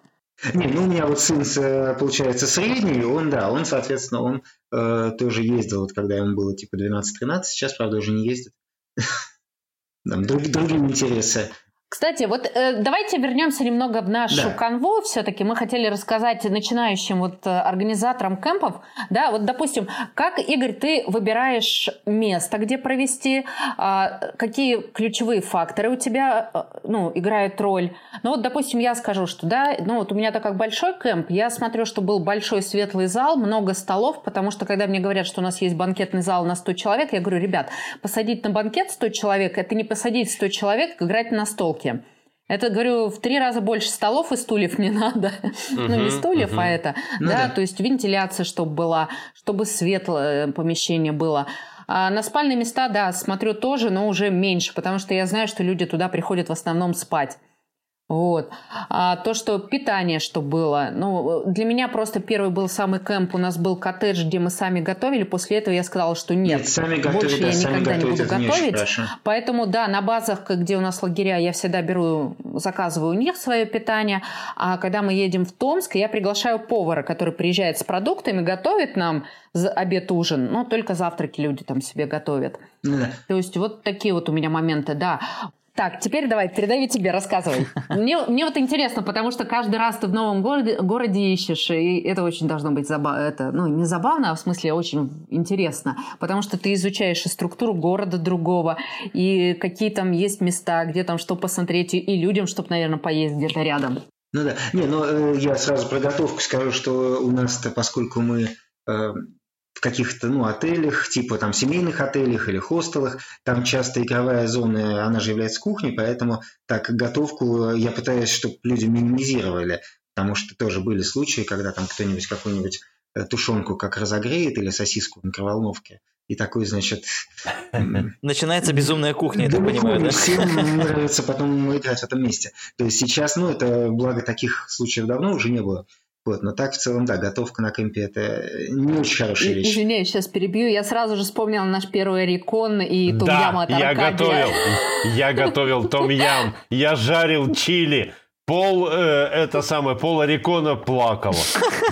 Не, ну у меня вот сын, э, получается, средний, он, да, он, соответственно, он э, тоже ездил, вот когда ему было типа 12-13, сейчас, правда, уже не ездит. Там другие, другие интересы. Кстати, вот э, давайте вернемся немного в нашу да. канву. Все-таки мы хотели рассказать начинающим вот э, организаторам кемпов, да, вот, допустим, как, Игорь, ты выбираешь место, где провести, э, какие ключевые факторы у тебя, э, ну, играют роль. Ну, вот, допустим, я скажу, что, да, ну, вот у меня так как большой кемп, я смотрю, что был большой светлый зал, много столов, потому что, когда мне говорят, что у нас есть банкетный зал на 100 человек, я говорю, ребят, посадить на банкет 100 человек, это не посадить 100 человек, играть на столке полке. Это, говорю, в три раза больше столов и стульев не надо. Uh-huh, ну, не стульев, uh-huh. а это. Ну, да, да, то есть вентиляция, чтобы была, чтобы светлое помещение было. А на спальные места, да, смотрю тоже, но уже меньше, потому что я знаю, что люди туда приходят в основном спать. Вот. А то, что питание, что было. Ну, для меня просто первый был самый кемп. У нас был коттедж, где мы сами готовили. После этого я сказала, что нет, нет сами больше готовить, я никогда не буду готовить. Не Поэтому, да, на базах, где у нас лагеря, я всегда беру, заказываю у них свое питание. А когда мы едем в Томск, я приглашаю повара, который приезжает с продуктами, готовит нам обед, ужин. Но только завтраки люди там себе готовят. Ну да. То есть вот такие вот у меня моменты, да. Так, теперь давай, передаю тебе, рассказывай. Мне, мне вот интересно, потому что каждый раз ты в новом городе, городе ищешь, и это очень должно быть забавно. Это, ну, не забавно, а в смысле очень интересно, потому что ты изучаешь и структуру города другого, и какие там есть места, где там что посмотреть, и людям, чтобы, наверное, поесть где-то рядом. Ну да. Не, ну э, я сразу про готовку скажу, что у нас-то, поскольку мы э, в каких-то ну, отелях, типа там семейных отелях или хостелах, там часто игровая зона, она же является кухней, поэтому так готовку я пытаюсь, чтобы люди минимизировали, потому что тоже были случаи, когда там кто-нибудь какую-нибудь э, тушенку как разогреет или сосиску в микроволновке, и такой, значит... Начинается безумная кухня, я так понимаю, да? Всем нравится потом играть в этом месте. То есть сейчас, ну, это, благо, таких случаев давно уже не было. Вот, но так в целом, да, готовка на кемпе это не очень хорошая вещь. Извиняюсь, сейчас перебью. Я сразу же вспомнила наш первый рекон и том-ям да, от я готовил, я готовил том-ям, я жарил чили, Пол, э, это самое, Пол Орикона плакала.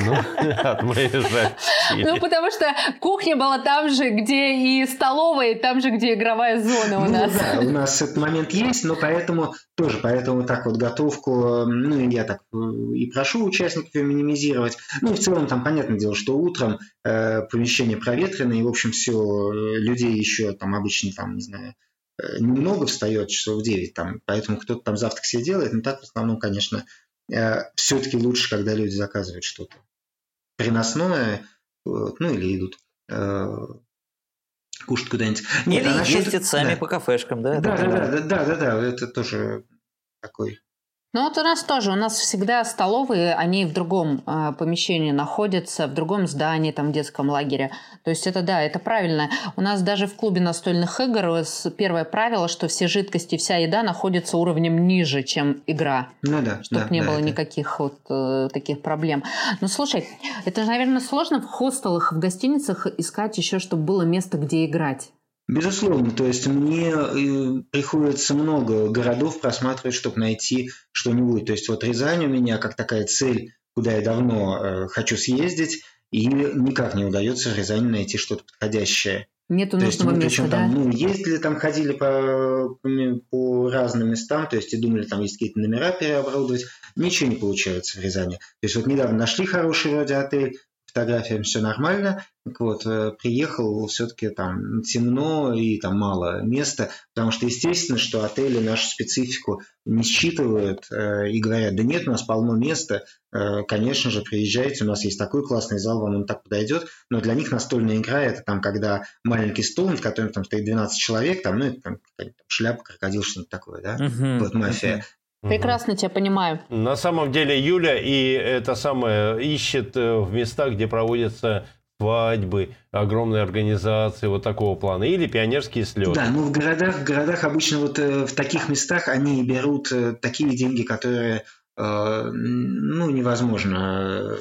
Ну, от моей Ну, потому что кухня была там же, где и столовая, и там же, где игровая зона у ну нас. да, у нас этот момент есть, но поэтому тоже, поэтому так вот готовку, ну, я так э, и прошу участников ее минимизировать. Ну, и в целом там понятное дело, что утром э, помещение проветрено, и, в общем, все, э, людей еще там обычно, там, не знаю, Э, немного встает, часов в 9, там, поэтому кто-то там завтрак себе делает, но так в основном, конечно, э, все-таки лучше, когда люди заказывают что-то приносное, ну или идут э, кушать куда-нибудь. Нет, или а ездят сами да. по кафешкам, да? Да, да, да, да, да, да, да, это тоже такой ну вот у нас тоже, у нас всегда столовые, они в другом э, помещении находятся, в другом здании, там, в детском лагере. То есть это да, это правильно. У нас даже в клубе настольных игр первое правило, что все жидкости, вся еда находится уровнем ниже, чем игра. Ну да. Чтобы да, не да, было это... никаких вот э, таких проблем. Ну слушай, это же, наверное, сложно в хостелах, в гостиницах искать еще, чтобы было место, где играть. Безусловно, то есть мне э, приходится много городов просматривать, чтобы найти что-нибудь. То есть вот Рязань у меня как такая цель, куда я давно э, хочу съездить, и никак не удается в Рязани найти что-то подходящее. Нету то нужного есть, места, там, да? Ну, ездили там, ходили по, по разным местам, то есть и думали, там есть какие-то номера переоборудовать. Ничего не получается в Рязани. То есть вот недавно нашли хороший вроде отель, фотографиям все нормально. Вот, э, приехал, все-таки там темно и там мало места, потому что естественно, что отели нашу специфику не считывают э, и говорят, да нет, у нас полно места, э, конечно же, приезжайте, у нас есть такой классный зал, вам он так подойдет, но для них настольная игра это там, когда маленький стол, над которым там стоит 12 человек, там, ну, это там, шляпа, крокодил, что-нибудь такое, да, uh-huh, вот мафия. Uh-huh. Прекрасно тебя понимаю. На самом деле Юля и это самое ищет э, в местах, где проводятся свадьбы, огромные организации вот такого плана, или пионерские слеты. Да, ну в городах, в городах обычно вот э, в таких местах они берут э, такие деньги, которые ну, невозможно.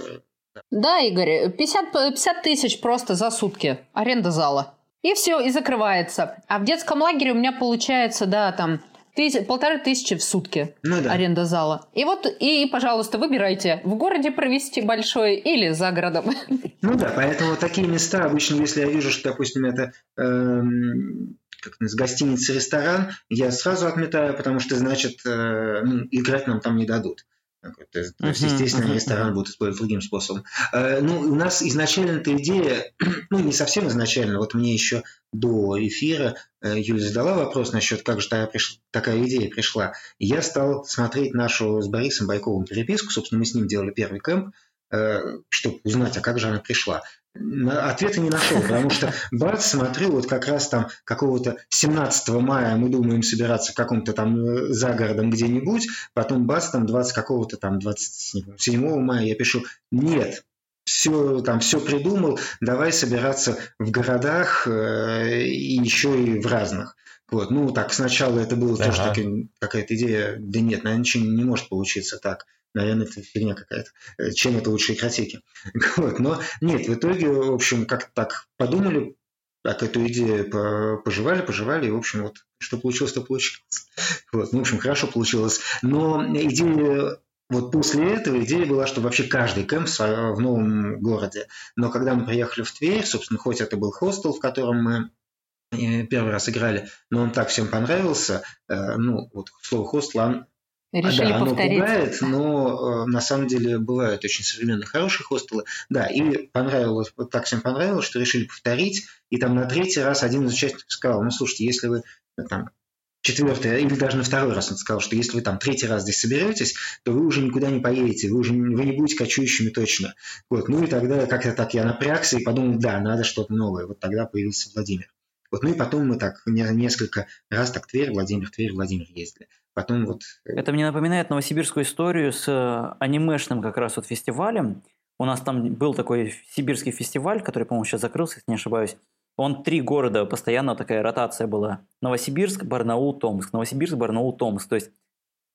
Да, Игорь, 50, 50 тысяч просто за сутки аренда зала. И все, и закрывается. А в детском лагере у меня получается, да, там тысяч, полторы тысячи в сутки ну, да. аренда зала. И вот, и, пожалуйста, выбирайте, в городе провести большой или за городом. Ну да, поэтому такие места обычно, если я вижу, что, допустим, это эм, как с гостиницы ресторан, я сразу отметаю, потому что, значит, э, ну, играть нам там не дадут. То есть, uh-huh, естественно, uh-huh, ресторан uh-huh. будут использовать другим способом. Э, ну, у нас изначально эта идея, ну, не совсем изначально, вот мне еще до эфира Юля задала вопрос насчет, как же такая, идея пришла. Я стал смотреть нашу с Борисом Байковым переписку, собственно, мы с ним делали первый кемп, э, чтобы узнать, а как же она пришла. Ответа не нашел, потому что бац, смотрю, вот как раз там какого-то 17 мая мы думаем собираться в каком-то там э, за городом где-нибудь, потом бац, там 20 какого-то там 27 мая я пишу, нет, все там все придумал, давай собираться в городах э, и еще и в разных. Вот, ну так сначала это было ага. тоже какая-то идея, да нет, наверное, ничего не может получиться так наверное, это фигня какая-то. Э, чем это лучше игротеки? Вот. Но нет, в итоге, в общем, как так подумали, так эту идею пожевали, пожевали, и, в общем, вот что получилось, то получилось. Вот. Ну, в общем, хорошо получилось. Но идея вот после этого идея была, что вообще каждый кемп в новом городе. Но когда мы приехали в Тверь, собственно, хоть это был хостел, в котором мы э, первый раз играли, но он так всем понравился, э, ну, вот слово хостел, Решили да, оно пугает, но э, на самом деле бывают очень современные хорошие хостелы. Да, и понравилось, вот так всем понравилось, что решили повторить. И там на третий раз один из участников сказал, ну слушайте, если вы там четвертый или даже на второй раз он сказал, что если вы там третий раз здесь соберетесь, то вы уже никуда не поедете, вы уже вы не будете кочующими точно. Вот, ну и тогда как-то так я напрягся и подумал, да, надо что-то новое. Вот тогда появился Владимир. Вот, ну и потом мы так не- несколько раз так Тверь, Владимир, Тверь, Владимир ездили. Потом вот э, Это мне напоминает новосибирскую историю с э, анимешным как раз вот фестивалем. У нас там был такой сибирский фестиваль, который, по-моему, сейчас закрылся, если не ошибаюсь. Он три города, постоянно такая ротация была. Новосибирск, Барнаул, Томск. Новосибирск, Барнаул, Томск. То есть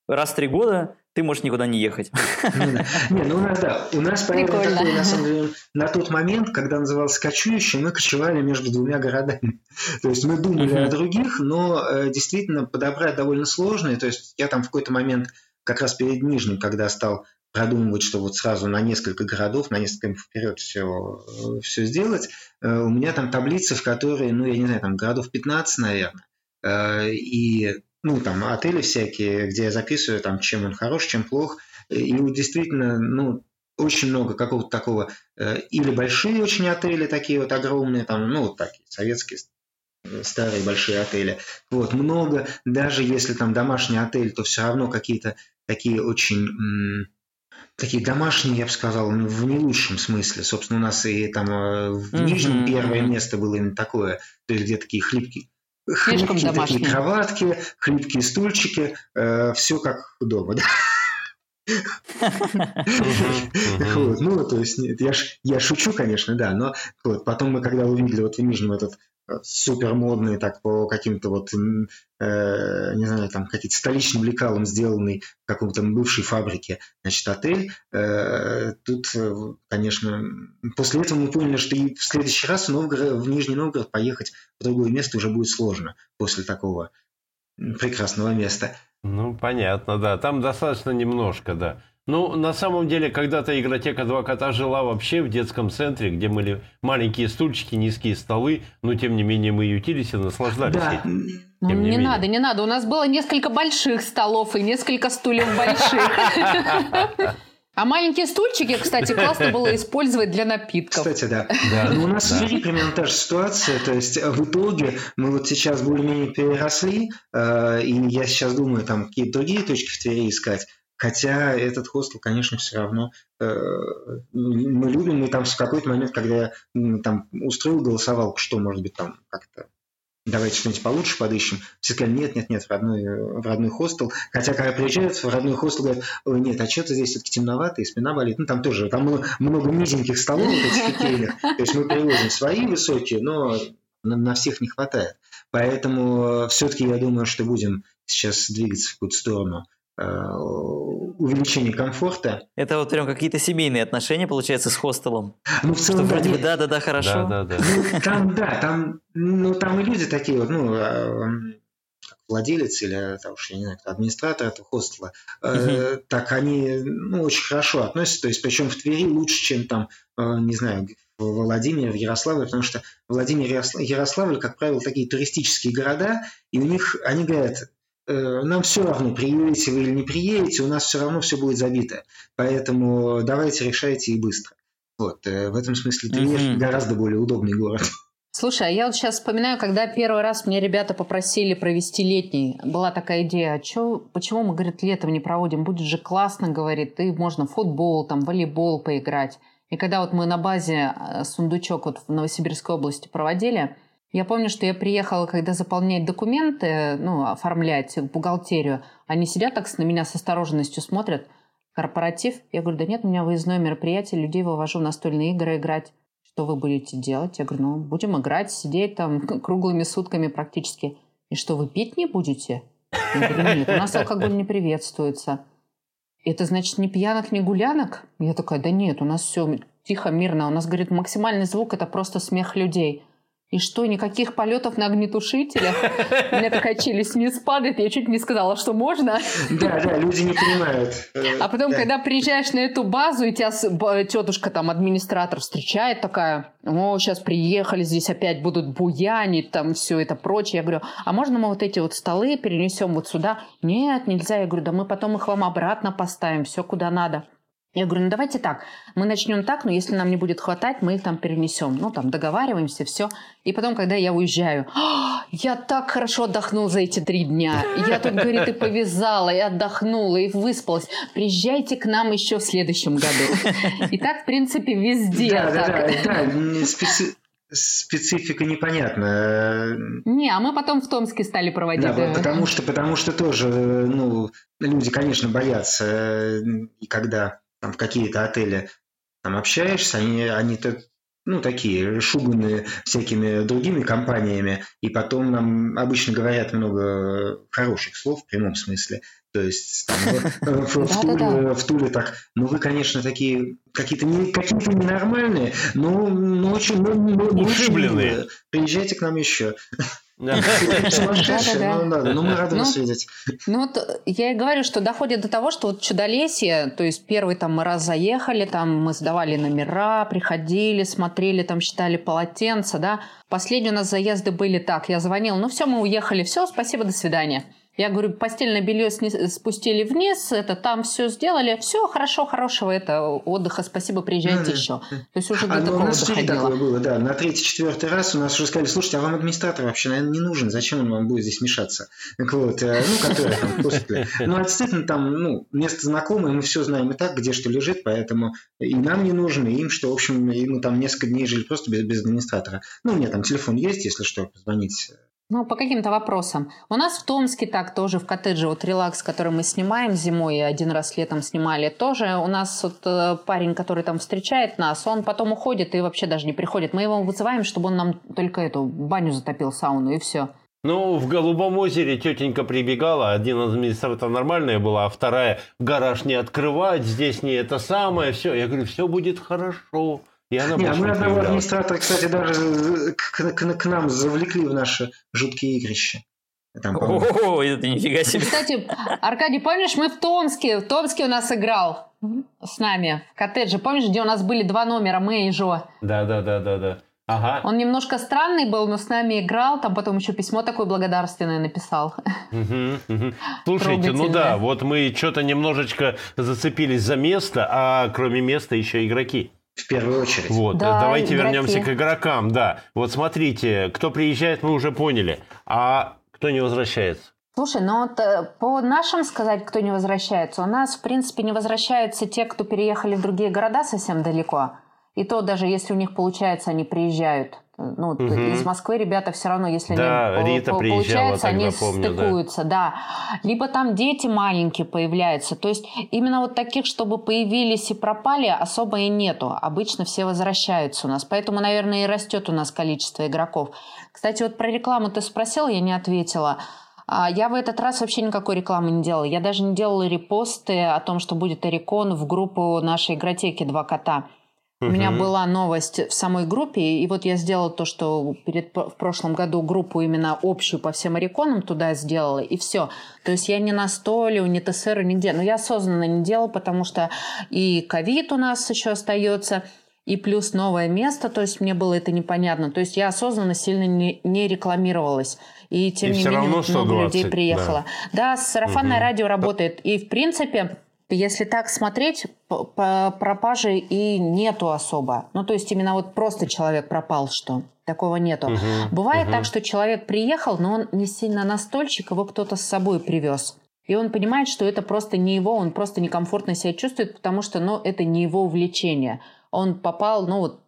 раз в три года ты можешь никуда не ехать. Не, ну у нас, да, у нас Прикольно. такое, на самом деле, на тот момент, когда назывался кочующий, мы кочевали между двумя городами. То есть мы думали о других, но э, действительно подобрать довольно сложно. И То есть я там в какой-то момент, как раз перед Нижним, когда стал продумывать, что вот сразу на несколько городов, на несколько вперед все, все сделать, э, у меня там таблицы, в которой, ну, я не знаю, там городов 15, наверное, Э, и ну, там, отели всякие, где я записываю, там, чем он хорош, чем плох. И действительно, ну, очень много какого-то такого, э, или большие очень отели такие вот огромные, там, ну, вот такие советские э, старые большие отели. Вот, много, даже если там домашний отель, то все равно какие-то такие очень такие домашние, я бы сказал, ну, в не лучшем смысле. Собственно, у нас и там э, в Нижнем первое мгм. место было именно такое, то есть где такие хлипкие хлипкие такие кроватки, хлипкие стульчики, все как дома. да. Ну, то есть, я, шучу, конечно, да, но потом мы, когда увидели вот в Нижнем этот э, супер модный, так по каким-то вот, э, не знаю, там какие-то столичным лекалам сделанный в каком-то бывшей фабрике, значит, отель, э, тут, э, конечно, после этого мы поняли, что и в следующий раз в, Новгород, в Нижний Новгород поехать в другое место уже будет сложно после такого прекрасного места. Ну, понятно, да. Там достаточно немножко, да. Ну, на самом деле, когда-то игротека «Два кота» жила вообще в детском центре, где были маленькие стульчики, низкие столы, но, тем не менее, мы ютились и наслаждались Да, этим. Ну, не не, менее. надо, не надо. У нас было несколько больших столов и несколько стульев больших. А маленькие стульчики, кстати, классно было использовать для напитков. кстати, да. Да, Ну, у нас да. в Твери примерно та же ситуация. То есть э, в итоге мы вот сейчас более-менее переросли, э, и я сейчас думаю, там какие-то другие точки в Твери искать. Хотя этот хостел, конечно, все равно э, мы любим, и там в какой-то момент, когда я там устроил голосовалку, что может быть там как-то давайте что-нибудь получше подыщем. Все сказали, нет, нет, нет, в родной, э, в родной хостел. Хотя, когда приезжают в родной хостел, говорят, ой, нет, а что-то здесь все-таки темновато, и спина болит. Ну, там тоже, там много, много низеньких столов, вот этих питейных. То есть мы привозим свои высокие, но на, на всех не хватает. Поэтому все-таки я думаю, что будем сейчас двигаться в какую-то сторону э, увеличения комфорта. Это вот прям какие-то семейные отношения, получается, с хостелом. Ну, в Что целом, да, вроде бы да-да-да, хорошо. Да, да, да. Ну, там, да, там, ну, там и люди такие вот, ну, э, как владелец или, там уж я не знаю, кто, администратор этого хостела, э, так они, ну, очень хорошо относятся, то есть, причем в Твери лучше, чем там, э, не знаю, в Владимире, в Ярославле, потому что Владимир и Яросла- Ярославль, как правило, такие туристические города, и у них, они говорят, нам все равно, приедете вы или не приедете, у нас все равно все будет забито. Поэтому давайте решайте и быстро. Вот, э, в этом смысле Тверь Мгм. гораздо более удобный город. Слушай, а я вот сейчас вспоминаю, когда первый раз мне ребята попросили провести летний, была такая идея, а чё, почему мы, говорит, летом не проводим, будет же классно, говорит, и можно в футбол, там, волейбол поиграть. И когда вот мы на базе э, сундучок вот в Новосибирской области проводили, я помню, что я приехала, когда заполнять документы, ну, оформлять в бухгалтерию, они сидят так на меня с осторожностью смотрят, корпоратив. Я говорю, да нет, у меня выездное мероприятие, людей вывожу в настольные игры играть. Что вы будете делать? Я говорю, ну, будем играть, сидеть там круглыми сутками практически. И что, вы пить не будете? Я говорю, нет, у нас алкоголь не приветствуется. Это значит ни пьянок, ни гулянок? Я такая, да нет, у нас все тихо, мирно. У нас, говорит, максимальный звук – это просто смех людей. И что, никаких полетов на огнетушителях? У меня такая челюсть не спадает, я чуть не сказала, что можно. Да, да, люди не понимают. А потом, Да. когда приезжаешь на эту базу, и тебя тетушка там, администратор встречает такая, о, сейчас приехали, здесь опять будут буянить, там все это прочее. Я говорю, а можно мы вот эти вот столы перенесем вот сюда? Нет, нельзя. Я говорю, да мы потом их вам обратно поставим, все куда надо. Я говорю, ну давайте так, мы начнем так, но если нам не будет хватать, мы их там перенесем. Ну, там договариваемся, все. И потом, когда я уезжаю, «А, я так хорошо отдохнул за эти три дня. Я тут, говорит, и повязала, и отдохнула, и выспалась. Приезжайте к нам еще в следующем году. И так, в принципе, везде. Да, да, да, специфика непонятна. Не, а мы потом в Томске стали проводить. Да, э, потому что, потому что тоже, э, ну, люди, конечно, боятся, э, и когда там в какие-то отели там общаешься, они, они-то, ну, такие, шуганные всякими другими компаниями, и потом нам обычно говорят много хороших слов в прямом смысле. То есть там, э, в, в. Туле, в Туле так, ну вы, конечно, такие какие-то не, какие-то ненормальные, но, но очень, но, но- но очень Ушибленные. милые. Приезжайте к нам еще. Да. Сумасшедшие, Да-да-да. ну да, ну мы рады Ну, вас видеть. Ну вот я и говорю, что доходит до того, что вот чудолесье, то есть первый там мы раз заехали, там мы сдавали номера, приходили, смотрели, там считали полотенца, да. Последние у нас заезды были так, я звонила, ну все, мы уехали, все, спасибо, до свидания. Я говорю, постельное белье спустили вниз, это там все сделали, все хорошо, хорошего это отдыха, спасибо, приезжайте Да-да. еще. То есть уже А, до у такого нас впереди доходило. такое было, да. На третий-четвертый раз у нас уже сказали, слушайте, а вам администратор вообще, наверное, не нужен, зачем он вам будет здесь мешаться? Так вот, э, ну, который там после. Ну, а действительно, там, ну, место знакомое, мы все знаем и так, где что лежит, поэтому и нам не нужен, и им, что, в общем, и мы там несколько дней жили просто без, без администратора. Ну, у меня там телефон есть, если что, позвонить. Ну, по каким-то вопросам. У нас в Томске так тоже, в коттедже, вот релакс, который мы снимаем зимой, и один раз летом снимали, тоже у нас вот э, парень, который там встречает нас, он потом уходит и вообще даже не приходит. Мы его вызываем, чтобы он нам только эту баню затопил, сауну, и все. Ну, в Голубом озере тетенька прибегала, один администратор нормальная была, а вторая гараж не открывать, здесь не это самое, все. Я говорю, все будет хорошо. И она Не, а больше мы одного администратора, кстати, даже к, к- к нам завлекли в наши жуткие игрища. Там, О, это нифига себе. Кстати, Аркадий, помнишь, мы в Томске, в Томске у нас играл с нами в коттедже. Помнишь, где у нас были два номера, мы и Жо? Да, да, да, да, да. Ага. Он немножко странный был, но с нами играл, там потом еще письмо такое благодарственное написал. Мгм, мгм. Слушайте, ну да, вот мы что-то немножечко зацепились за место, а кроме места еще игроки. В первую очередь. Вот, Да, давайте игроки. вернемся к игрокам, да. Вот смотрите, кто приезжает, мы уже поняли, а кто не возвращается? Слушай, ну вот э, по нашим сказать, кто не возвращается, у нас, в принципе, не возвращаются те, кто переехали в другие города совсем далеко. И то даже если у них получается, они приезжают. Ну, Мгм. из Москвы ребята все равно, если Да, они Рита по- получается, они помню, да. стыкуются, да. Либо там дети маленькие появляются. То есть именно вот таких, чтобы появились и пропали, особо и нету. Обычно все возвращаются у нас. Поэтому, наверное, и растет у нас количество игроков. Кстати, вот про рекламу ты спросил, я не ответила. А, Я в этот раз вообще никакой рекламы не делала. Я даже не делала репосты о том, что будет Эрикон в группу нашей игротеки «Два кота». У меня была новость в самой группе, и вот я сделала то, что перед, в прошлом году группу именно общую по всем ориконам туда сделала, и все. То есть я не на столе, не ТСР, нигде. Но я осознанно не делала, потому что и ковид у нас еще остается, и плюс новое место, то есть мне было это непонятно. То есть я осознанно сильно не, не рекламировалась. И тем И не менее равно много 120, людей приехало. Да, сарафанное Мгм. радио работает. И в принципе, если так смотреть, п- по пропаже и нету особо. Ну, то есть именно вот просто человек пропал, что такого нету. Мгм, Бывает мгм. так, что человек приехал, но он не сильно настольщик, его кто-то с собой привез. И он понимает, что это просто не его, он просто некомфортно себя чувствует, потому что, ну, это не его увлечение. Он попал, ну, вот,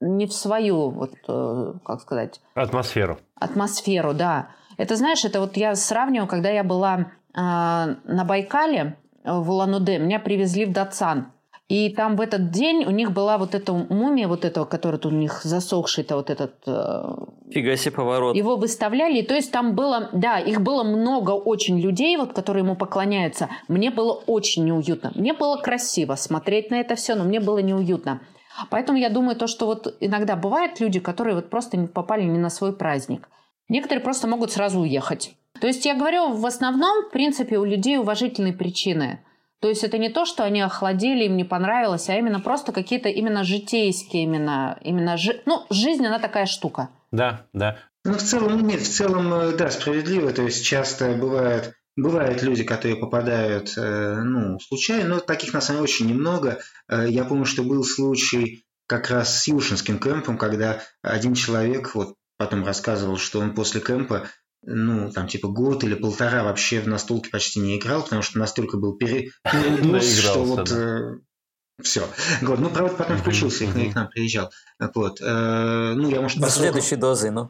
не в свою, вот, э, как сказать, Атмосферу. атмосферу, да. Это, знаешь, это вот я сравниваю, когда я была а, на Байкале э, в Улан-Удэ, меня привезли в Датсан. И там в этот день у них была вот эта мумия, вот этого, который у них засохший-то вот этот э, Фига себе поворот. его выставляли, и то есть там было, да, их было много очень людей, вот, которые ему поклоняются. Мне было очень неуютно. Мне было красиво смотреть на это все, но мне было неуютно. Поэтому я думаю, то, что вот иногда бывают люди, которые вот просто попали не на свой праздник. Некоторые просто могут сразу уехать. То есть я говорю, в основном, в принципе, у людей уважительные причины. То есть это не то, что они охладели, им не понравилось, а именно просто какие-то именно житейские, именно, именно жи... ну, жизнь, она такая штука. Да, да. Ну, в целом, нет, в целом, э, да, справедливо. То есть часто бывает, бывают люди, которые попадают, э, ну, случайно, но таких на самом деле очень немного. Э, я помню, что был случай как раз с Юшинским кемпом, когда один человек вот потом рассказывал, что он после кемпа ну, там, типа, год или полтора вообще в настолке почти не играл, потому что настолько был пере... передоз, что вот... Э, все. Вот. Ну, правда, потом включился и к нам приезжал. Вот. Э, ну, я, может, по следующей дозы, ну.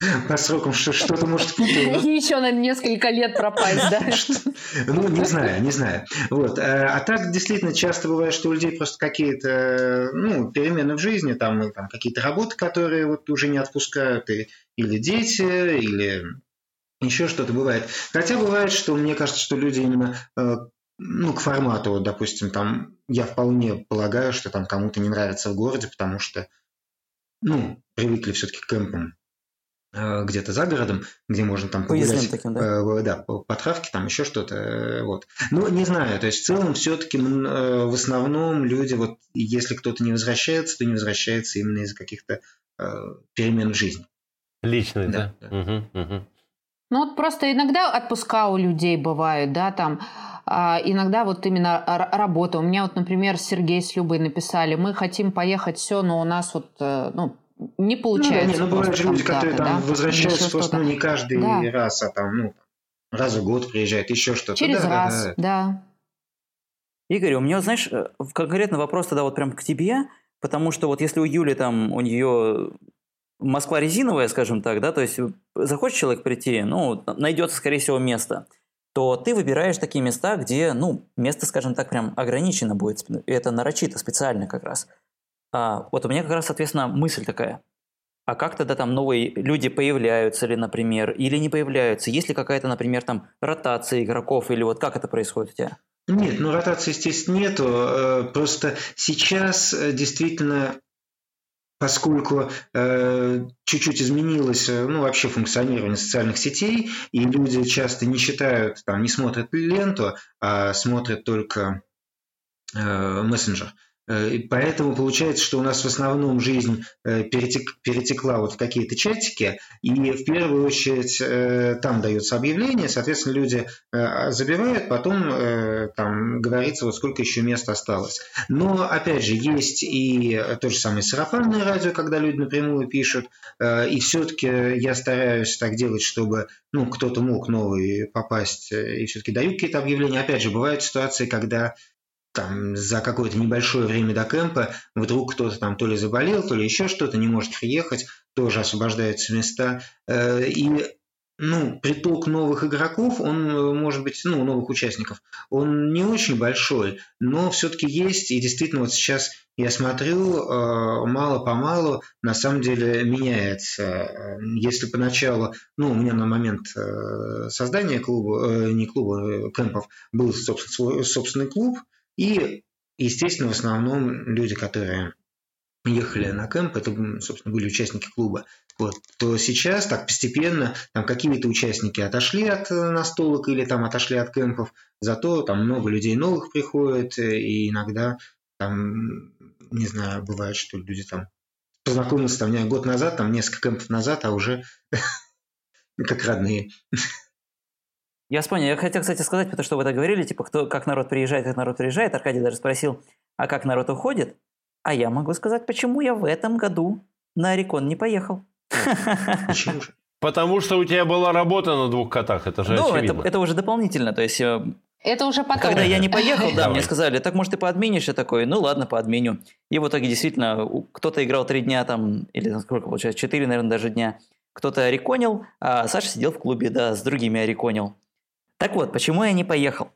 По срокам что-то может путаю. И еще на несколько лет пропасть, да? Ну, не знаю, не знаю. Вот. Э, а так, действительно, часто бывает, что у людей просто какие-то ну, перемены в жизни, там, там какие-то работы, которые вот уже не отпускают, и, или дети, или еще что-то бывает. Хотя бывает, что мне кажется, что люди именно э, ну, к формату, допустим, там, я вполне полагаю, что там кому-то не нравится в городе, потому что, ну, привыкли все-таки к кемпам где-то за городом, где можно там погулять, таким, да? Э, да, по, травке, там еще что-то, э, вот. Ну, не знаю, то есть в целом все-таки э, в основном люди, вот если кто-то не возвращается, то не возвращается именно из-за каких-то э, перемен в жизни. Личных, да? да? да. Угу, угу. Ну вот просто иногда отпуска у людей бывают, да, там, а иногда вот именно работа. У меня вот, например, Сергей с Любой написали, мы хотим поехать все, но у нас вот, ну, не получается. Ну, да, не, ну бывают же люди, которые там да? возвращаются просто ну, не каждый да. раз, а там, ну, раз в год приезжают, еще что-то. Через да, раз, да, да. да. Игорь, у меня, знаешь, э, конкретно вопрос тогда вот прям к тебе, потому что вот если у Юли там, у нее Москва резиновая, скажем так, да, то есть захочет человек прийти, ну, найдется, скорее всего, место, то ты выбираешь такие места, где, ну, место, скажем так, прям ограничено будет, это нарочито, специально как раз. А, вот у меня как раз, соответственно, мысль такая. А как тогда там новые люди появляются ли, например, или не появляются? Есть ли какая-то, например, там ротация игроков или вот как это происходит у тебя? Нет, ну ротации, естественно, нету. Э, просто сейчас э, действительно поскольку э, чуть-чуть изменилось ну, вообще функционирование социальных сетей, и люди часто не читают, там, не смотрят ленту, а смотрят только э, мессенджер, Э, и поэтому получается, что у нас в основном жизнь э, перетек, перетекла вот в какие-то чатики, и в первую очередь э, там дается объявление, соответственно, люди забивают, потом там говорится, вот сколько еще мест осталось. Но, опять же, есть и то же самое сарафанное радио, когда люди напрямую пишут, и все-таки я стараюсь так делать, чтобы ну, кто-то мог новый попасть, и все-таки даю какие-то объявления. Опять же, бывают ситуации, когда там за какое-то небольшое время до кемпа вдруг кто-то там то ли заболел, то ли еще что-то, не может приехать, тоже освобождаются места. Э, и ну, приток новых игроков, он э, может быть, ну, новых участников, он не очень большой, но все-таки есть, и действительно вот сейчас я смотрю, э, мало-помалу на самом деле меняется. Если поначалу, ну, у меня на момент создания клуба, не клуба, кемпов, был собственный клуб, и, естественно, в основном люди, которые ехали на кемп, это, собственно, были участники клуба. Вот, то сейчас так постепенно там какие-то участники отошли от э, настолок или там отошли от кемпов, зато там много людей новых приходит, э, и иногда там, не знаю, бывает, что люди там познакомился там год назад, там несколько кемпов назад, а уже как родные. Я вспомнил. Я хотел, кстати, сказать, потому что вы так говорили, типа, кто, как народ приезжает, как народ приезжает. Аркадий даже спросил, а как народ уходит? А я могу сказать, почему я в этом году на Орикон не поехал. Почему же? Потому что у тебя была работа на двух котах, это же ну, очевидно. Это, это уже дополнительно, то есть... Э, это уже потом. Когда я не поехал, да, мне сказали, так может ты поотменишь, я такой, ну ладно, поотменю. И в итоге действительно кто-то играл три дня там, или сколько получается, четыре, наверное, даже дня. Кто-то ориконил, а Саша сидел в клубе, да, с другими ориконил. Так вот, почему я не поехал?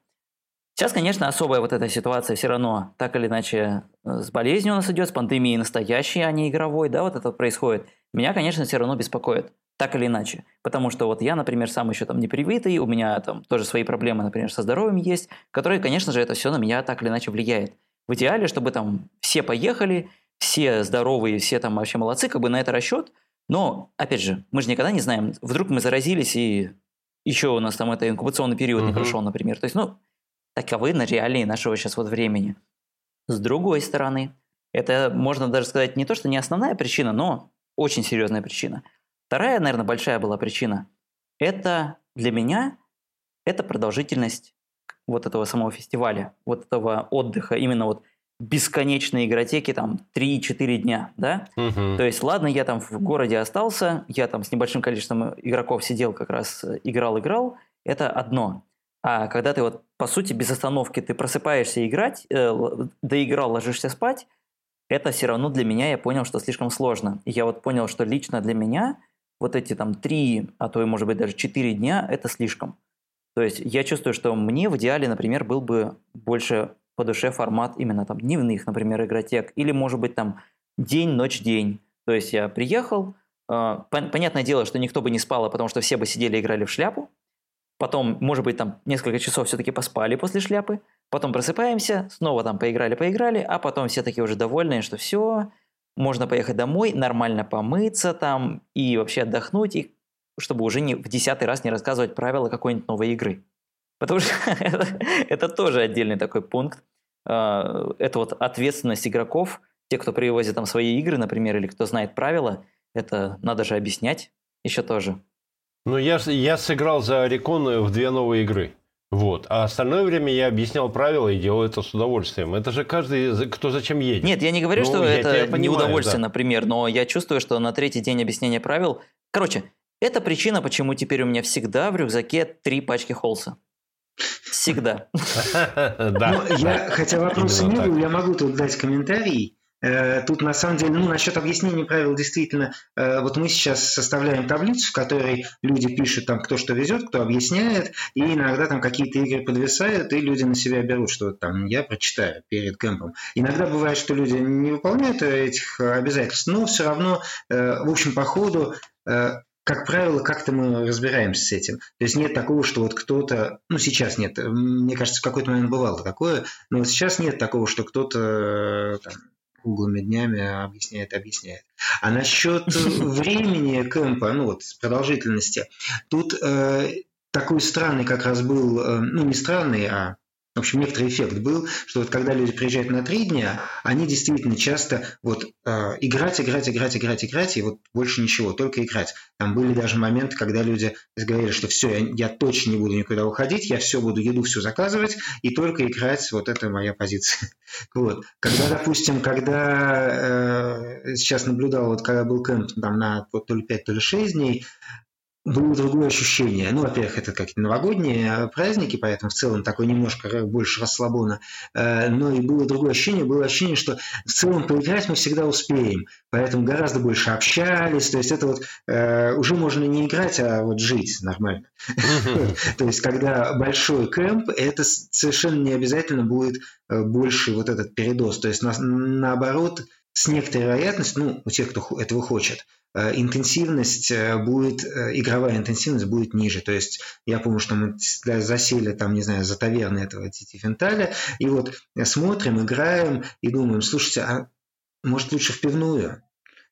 Сейчас, конечно, особая вот эта ситуация все равно, так или иначе, э, с болезнью у нас идет, с пандемией настоящей, а не игровой, да, вот это происходит. Меня, конечно, все равно беспокоит, так или иначе. Потому что вот я, например, сам еще там не привитый, у меня там тоже свои проблемы, например, со здоровьем есть, которые, конечно же, это все на меня так или иначе влияет. В идеале, чтобы там все поехали, все здоровые, все там вообще молодцы, как бы на это расчет. Но, опять же, мы же никогда не знаем, вдруг мы заразились, и еще у нас там это инкубационный период не прошел, например. То есть, ну, таковы на реалии нашего сейчас вот времени. С другой стороны, это можно даже сказать не то, что не основная причина, но очень серьезная причина. Вторая, наверное, большая была причина. Это для меня, это продолжительность вот этого самого фестиваля, вот этого отдыха, именно вот бесконечной игротеки, там, 3-4 дня, да? Мгм. То есть, ладно, я там в городе остался, я там с небольшим количеством игроков сидел, как раз э, играл-играл, это одно. А когда ты вот, по сути, без остановки ты просыпаешься играть, э, доиграл, ложишься спать, это все равно для меня, я понял, что слишком сложно. И я вот понял, что лично для меня вот эти там три, а то и может быть даже четыре дня, это слишком. То есть я чувствую, что мне в идеале, например, был бы больше по душе формат именно там дневных, например, игротек, или может быть там день, ночь, день. То есть я приехал, э, пон- понятное дело, что никто бы не спал, а потому что все бы сидели и играли в шляпу. Потом, может быть, там несколько часов все-таки поспали после шляпы. Потом просыпаемся, снова там поиграли-поиграли, а потом все такие уже довольные, что все, можно поехать домой, нормально помыться там и вообще отдохнуть, и чтобы уже не, в десятый раз не рассказывать правила какой-нибудь новой игры. Потому что это, тоже отдельный такой пункт. А, Это вот ответственность игроков, те, кто привозит там свои игры, например, или кто знает правила, это надо же объяснять еще тоже. Ну, я, я сыграл за Рекон в две новые игры. Вот. А остальное время я объяснял правила и делал это с удовольствием. Это же каждый, кто зачем едет. Нет, я не говорю, Ну, что это не удовольствие, да. например, но я чувствую, что на третий день объяснения правил... Короче, это причина, почему теперь у меня всегда в рюкзаке три пачки холса. Всегда. Да. Ну, я, хотя вопроса Именно не было, я могу тут дать комментарий. Э, Тут на самом деле, ну, насчет объяснения правил, действительно, э, вот мы сейчас составляем таблицу, в которой люди пишут там, кто что везет, кто объясняет, и иногда там какие-то игры подвисают, и люди на себя берут, что там я прочитаю перед кемпом. Иногда бывает, что люди не выполняют этих обязательств, но все равно, э, в общем, по ходу как правило, как-то мы разбираемся с этим. То есть нет такого, что вот кто-то, ну сейчас нет, мне кажется, в какой-то момент бывало такое, но вот сейчас нет такого, что кто-то э, там, круглыми днями объясняет, объясняет. А насчет времени кемпа, ну вот продолжительности, тут э, такой странный как раз был, э, ну не странный, а в общем, некоторый эффект был, что вот когда люди приезжают на три дня, они действительно часто вот э, играть, играть, играть, играть, играть, и вот больше ничего, только играть. Там были даже моменты, когда люди говорили, что все, я, я точно не буду никуда уходить, я все буду еду все заказывать и только играть, вот это моя позиция. Вот. Когда, допустим, когда э, сейчас наблюдал, вот когда был кемп там на вот, то ли 5, то ли 6 дней, было другое ощущение. Ну, во-первых, это какие-то новогодние праздники, поэтому в целом такой немножко больше расслабона. Э, Но и было другое ощущение, было ощущение, что в целом поиграть мы всегда успеем, поэтому гораздо больше общались. То есть это вот э, уже можно не играть, а вот жить нормально. То есть когда большой кемп, это совершенно не обязательно будет э, больше вот этот передоз. То есть на- наоборот, с некоторой вероятностью, ну, у тех, кто этого хочет, э, интенсивность э, будет, э, игровая интенсивность будет ниже. То есть я помню, что мы засели там, не знаю, за таверной этого Тити Фенталя, и вот смотрим, играем и думаем, слушайте, а может лучше в пивную?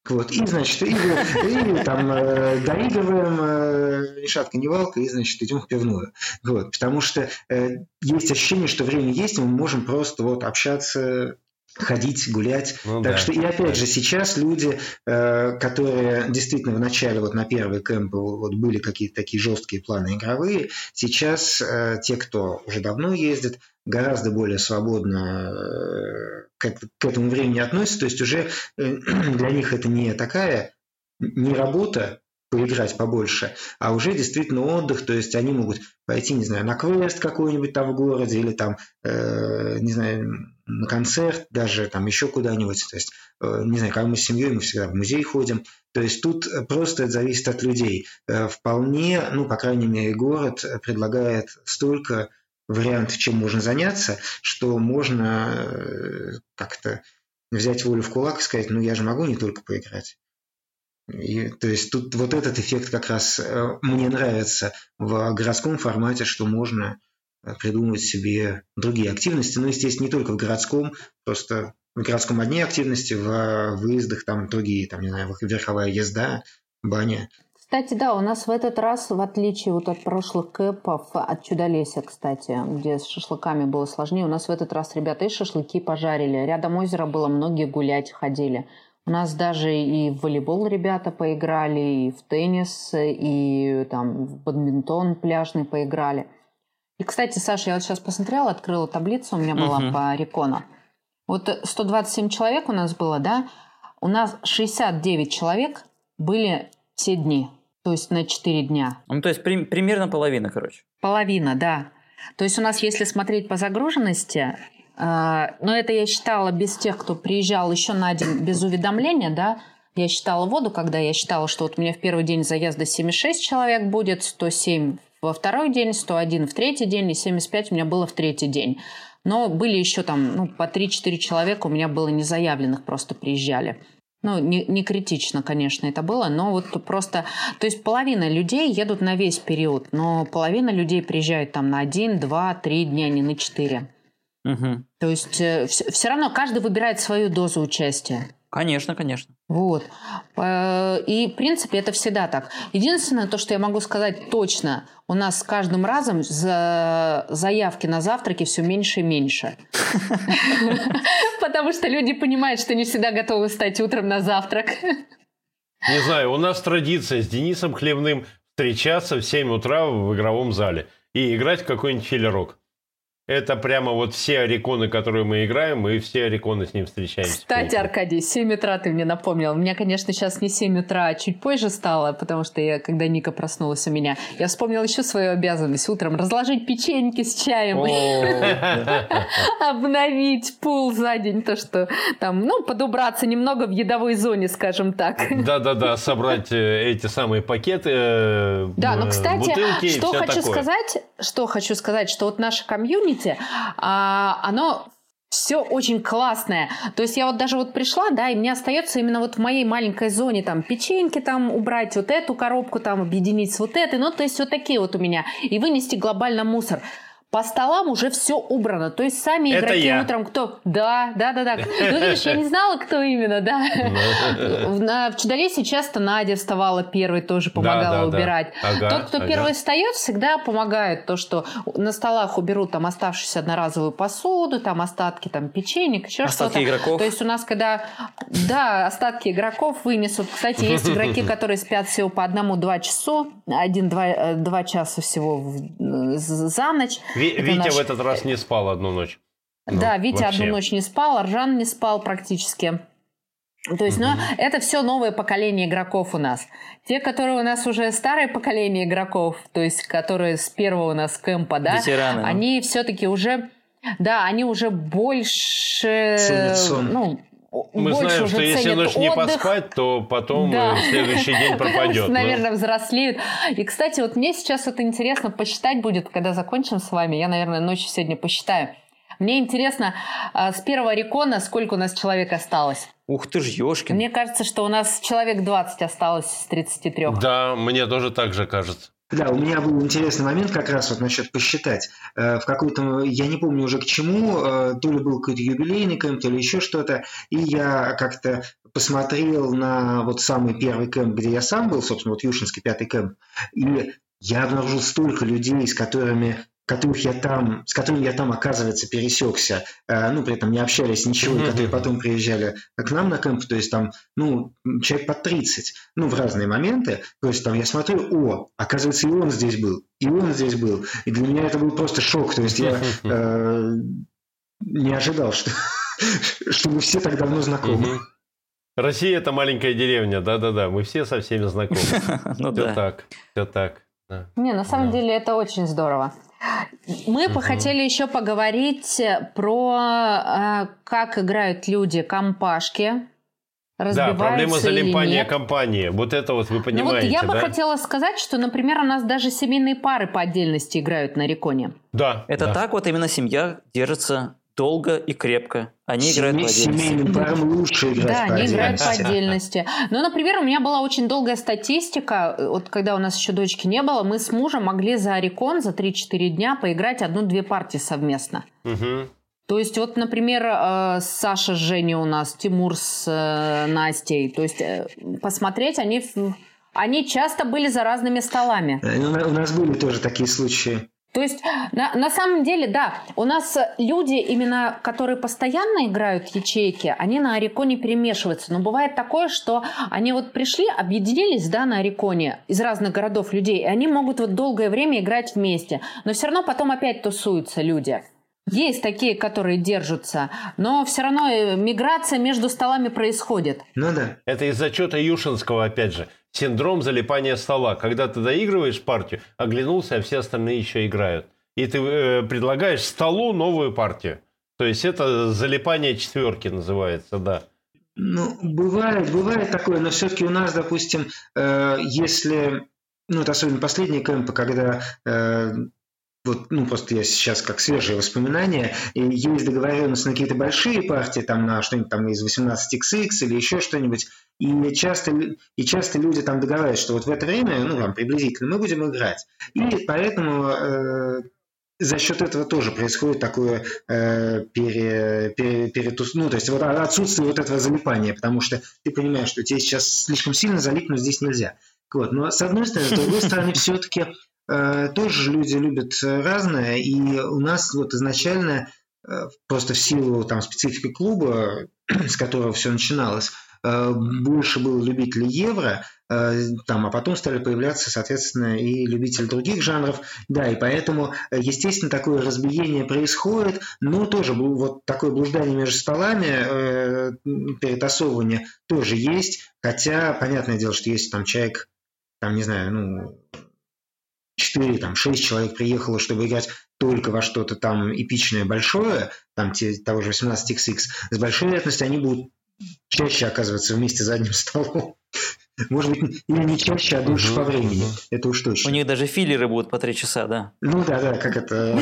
Вот, и, значит, и, и там э, доигрываем э, ни шатка, ни валка, и, значит, идем в пивную. Вот, потому что э, есть ощущение, что время есть, и мы можем просто вот общаться, ходить, гулять. Ну так да. что, и опять же, сейчас люди, э, которые действительно в начале, вот на первый кемп, вот были какие-то такие жесткие планы игровые, сейчас э, те, кто уже давно ездит, гораздо более свободно э, к, эт- к этому времени относятся, то есть уже для них это не такая, не работа, поиграть побольше, а уже действительно отдых, то есть они могут пойти, не знаю, на квест какой-нибудь там в городе или там, э, не знаю, на концерт, даже там еще куда-нибудь, то есть, э, не знаю, когда мы с семьей, мы всегда в музей ходим, то есть тут э, просто это зависит от людей. Э, Вполне, ну, по крайней мере, город предлагает столько вариантов, чем можно заняться, что можно э, как-то взять волю в кулак и сказать, ну, я же могу не только поиграть. И, то есть тут вот этот эффект как раз э, мне нравится в городском формате, что можно придумывать себе другие активности. Ну, естественно, не только в городском, просто в городском одни активности, в выездах там другие, там, не знаю, верховая езда, баня. Кстати, да, у нас в этот раз, в отличие вот от прошлых кэпов, от Чудолесья, кстати, где с шашлыками было сложнее, у нас в этот раз ребята и шашлыки пожарили. Рядом озера было, многие гулять ходили. У нас даже и в волейбол ребята поиграли, и в теннис, и там в бадминтон пляжный поиграли. И, кстати, Саша, я вот сейчас посмотрела, открыла таблицу, у меня была uh-huh. по рекону. Вот 127 человек у нас было, да? У нас 69 человек были все дни. То есть на 4 дня. Ну, то есть при, примерно половина, короче. Половина, да. То есть у нас, если смотреть по загруженности, но это я считала без тех, кто приезжал еще на день без уведомления, да, я считала воду, когда я считала, что вот у меня в первый день заезда 76 человек будет, 107 во второй день, 101 в третий день и 75 у меня было в третий день. Но были еще там ну, по 3-4 человека у меня было незаявленных, просто приезжали. Ну, не, не критично, конечно, это было, но вот просто... То есть половина людей едут на весь период, но половина людей приезжают там на один, два, три дня, не на четыре. Угу. То есть э, все, все равно каждый выбирает свою дозу участия. Конечно, конечно. Вот. И, в принципе, это всегда так. Единственное, то, что я могу сказать точно, у нас с каждым разом за заявки на завтраки все меньше и меньше. Потому что люди понимают, что не всегда готовы встать утром на завтрак. Не знаю, у нас традиция с Денисом Хлебным встречаться в 7 утра в игровом зале и играть в какой-нибудь филерок. Это прямо вот все ориконы, которые мы играем, мы все ориконы с ним встречаемся. Кстати, Аркадий, 7 утра ты мне напомнил. У меня, конечно, сейчас не 7 утра, а чуть позже стало, потому что я, когда Ника проснулась у меня, я вспомнила еще свою обязанность утром разложить печеньки с чаем. Обновить пул за день, то, что там, ну, подубраться немного в едовой зоне, скажем так. Да-да-да, собрать э, эти самые пакеты, э, Да, но, кстати, что хочу сказать, что хочу сказать, что вот наша комьюнити комьюнити, а, оно все очень классное. То есть я вот даже вот пришла, да, и мне остается именно вот в моей маленькой зоне там печеньки там убрать, вот эту коробку там объединить с вот этой, ну то есть вот такие вот у меня. И вынести глобально мусор по столам уже все убрано. То есть сами Это игроки я. утром кто? Да, да, да, да. Ну, видишь, я не знала, кто именно, да. В Чудолесе часто Надя вставала первой, тоже помогала убирать. Тот, кто первый встает, всегда помогает. То, что на столах уберут там оставшуюся одноразовую посуду, там остатки там печенек, еще что-то. Остатки игроков. То есть у нас, когда, да, остатки игроков вынесут. Кстати, есть игроки, которые спят всего по одному-два часа, один-два часа всего за ночь. Витя наш... в этот раз не спал одну ночь. Да, ну, Витя вообще. одну ночь не спал, Аржан не спал практически. То есть, ну, это все новое поколение игроков у нас. Те, которые у нас уже старое поколение игроков, то есть, которые с первого у нас кемпа, да, Ветераны, они все-таки уже, да, они уже больше, ну, мы знаем, что если ночь отдых. не поспать, то потом да. Э, следующий день пропадет. Наверное, взрослеют. И, кстати, вот мне сейчас вот интересно посчитать будет, когда закончим с вами. Я, наверное, ночью сегодня посчитаю. Мне интересно, а, с первого рекона сколько у нас человек осталось? Ух ты ж, ёшкин. Мне кажется, что у нас человек 20 осталось с 33. Да, мне тоже так же кажется. Да, у меня был интересный момент как раз вот насчет посчитать. Э, в какой-то, я не помню уже к чему, э, то ли был какой-то юбилейный кемп, то ли еще что-то, и я как-то посмотрел на вот самый первый кемп, где я сам был, собственно, вот Юшинский пятый кемп, и я обнаружил столько людей, с которыми которых я там, с которыми я там, оказывается, пересекся, э, ну, при этом не общались ничего, mm-hmm. которые потом приезжали к нам на кемп, то есть там, ну, человек по 30, ну, в разные моменты, то есть там я смотрю, о, оказывается, и он здесь был, и он здесь был, и для меня это был просто шок, то есть я э, не ожидал, что, что мы все так давно знакомы. Mm-hmm. Россия – это маленькая деревня, да-да-да, мы все со всеми знакомы. ну, все да. так, все так. Да. Не, на самом да. деле это очень здорово. Мы угу. хотели еще поговорить про э, как играют люди компашки. Да, проблема залипания компании. Вот это вот вы понимаете, ну вот я да? бы хотела сказать, что, например, у нас даже семейные пары по отдельности играют на Реконе. Да. Это да. так вот именно семья держится долго и крепко. Они играют по отдельности. Семейным парам лучше играть Да, по они играют по отдельности. Ну, например, у меня была очень долгая статистика. Вот когда у нас еще дочки не было, мы с мужем могли за Орикон за 3-4 дня поиграть одну-две партии совместно. То есть вот, например, э, Саша с Женей у нас, Тимур с э, Настей. То есть э, посмотреть, они, они часто были за разными столами. Ну, У нас были тоже такие случаи. То есть на, на самом деле, да, у нас люди, именно которые постоянно играют ячейки, они на Ориконе перемешиваются. Но бывает такое, что они вот пришли, объединились, да, на Ориконе из разных городов людей, и они могут вот долгое время играть вместе. Но все равно потом опять тусуются люди. Есть такие, которые держатся, но все равно э, миграция между столами происходит. Ну да. Это из зачета Юшинского, опять же. Синдром залипания стола. Когда ты доигрываешь партию, оглянулся, а все остальные еще играют. И ты э, предлагаешь столу новую партию. То есть это залипание четверки называется, да. Ну, бывает, бывает такое, но все-таки у нас, допустим, э, если, ну, это особенно последние кемпы, когда э, вот, ну, просто я сейчас как свежие воспоминания, есть договоренность на какие-то большие партии, там на что-нибудь там из 18XX или еще что-нибудь, и часто, и часто люди там договариваются, что вот в это время, ну, там, приблизительно, мы будем играть. И поэтому э, за счет этого тоже происходит такое э, пере, пере- перетус- ну, то есть вот отсутствие вот этого залипания, потому что ты понимаешь, что тебе сейчас слишком сильно залипнуть здесь нельзя. Вот. Но с одной стороны, с другой стороны, все-таки тоже люди любят э, разное, и у нас вот изначально э, просто в силу там специфики клуба, с которого все начиналось, э, больше было любителей евро, э, там, а потом стали появляться, соответственно, и любители других жанров. Да, и поэтому, э, естественно, такое разбиение происходит, но тоже вот такое блуждание между столами, э, перетасовывание тоже есть, хотя, понятное дело, что если там человек, там, не знаю, ну, 4, там, 6 человек приехало, чтобы играть только во что-то там эпичное, большое, там те, того же 18XX, с большой вероятностью они будут чаще оказываться вместе за одним столом. Может быть, или не чаще, а дольше по времени. Это уж У точно. них даже филлеры будут по три часа, да. Ну да, да, как это...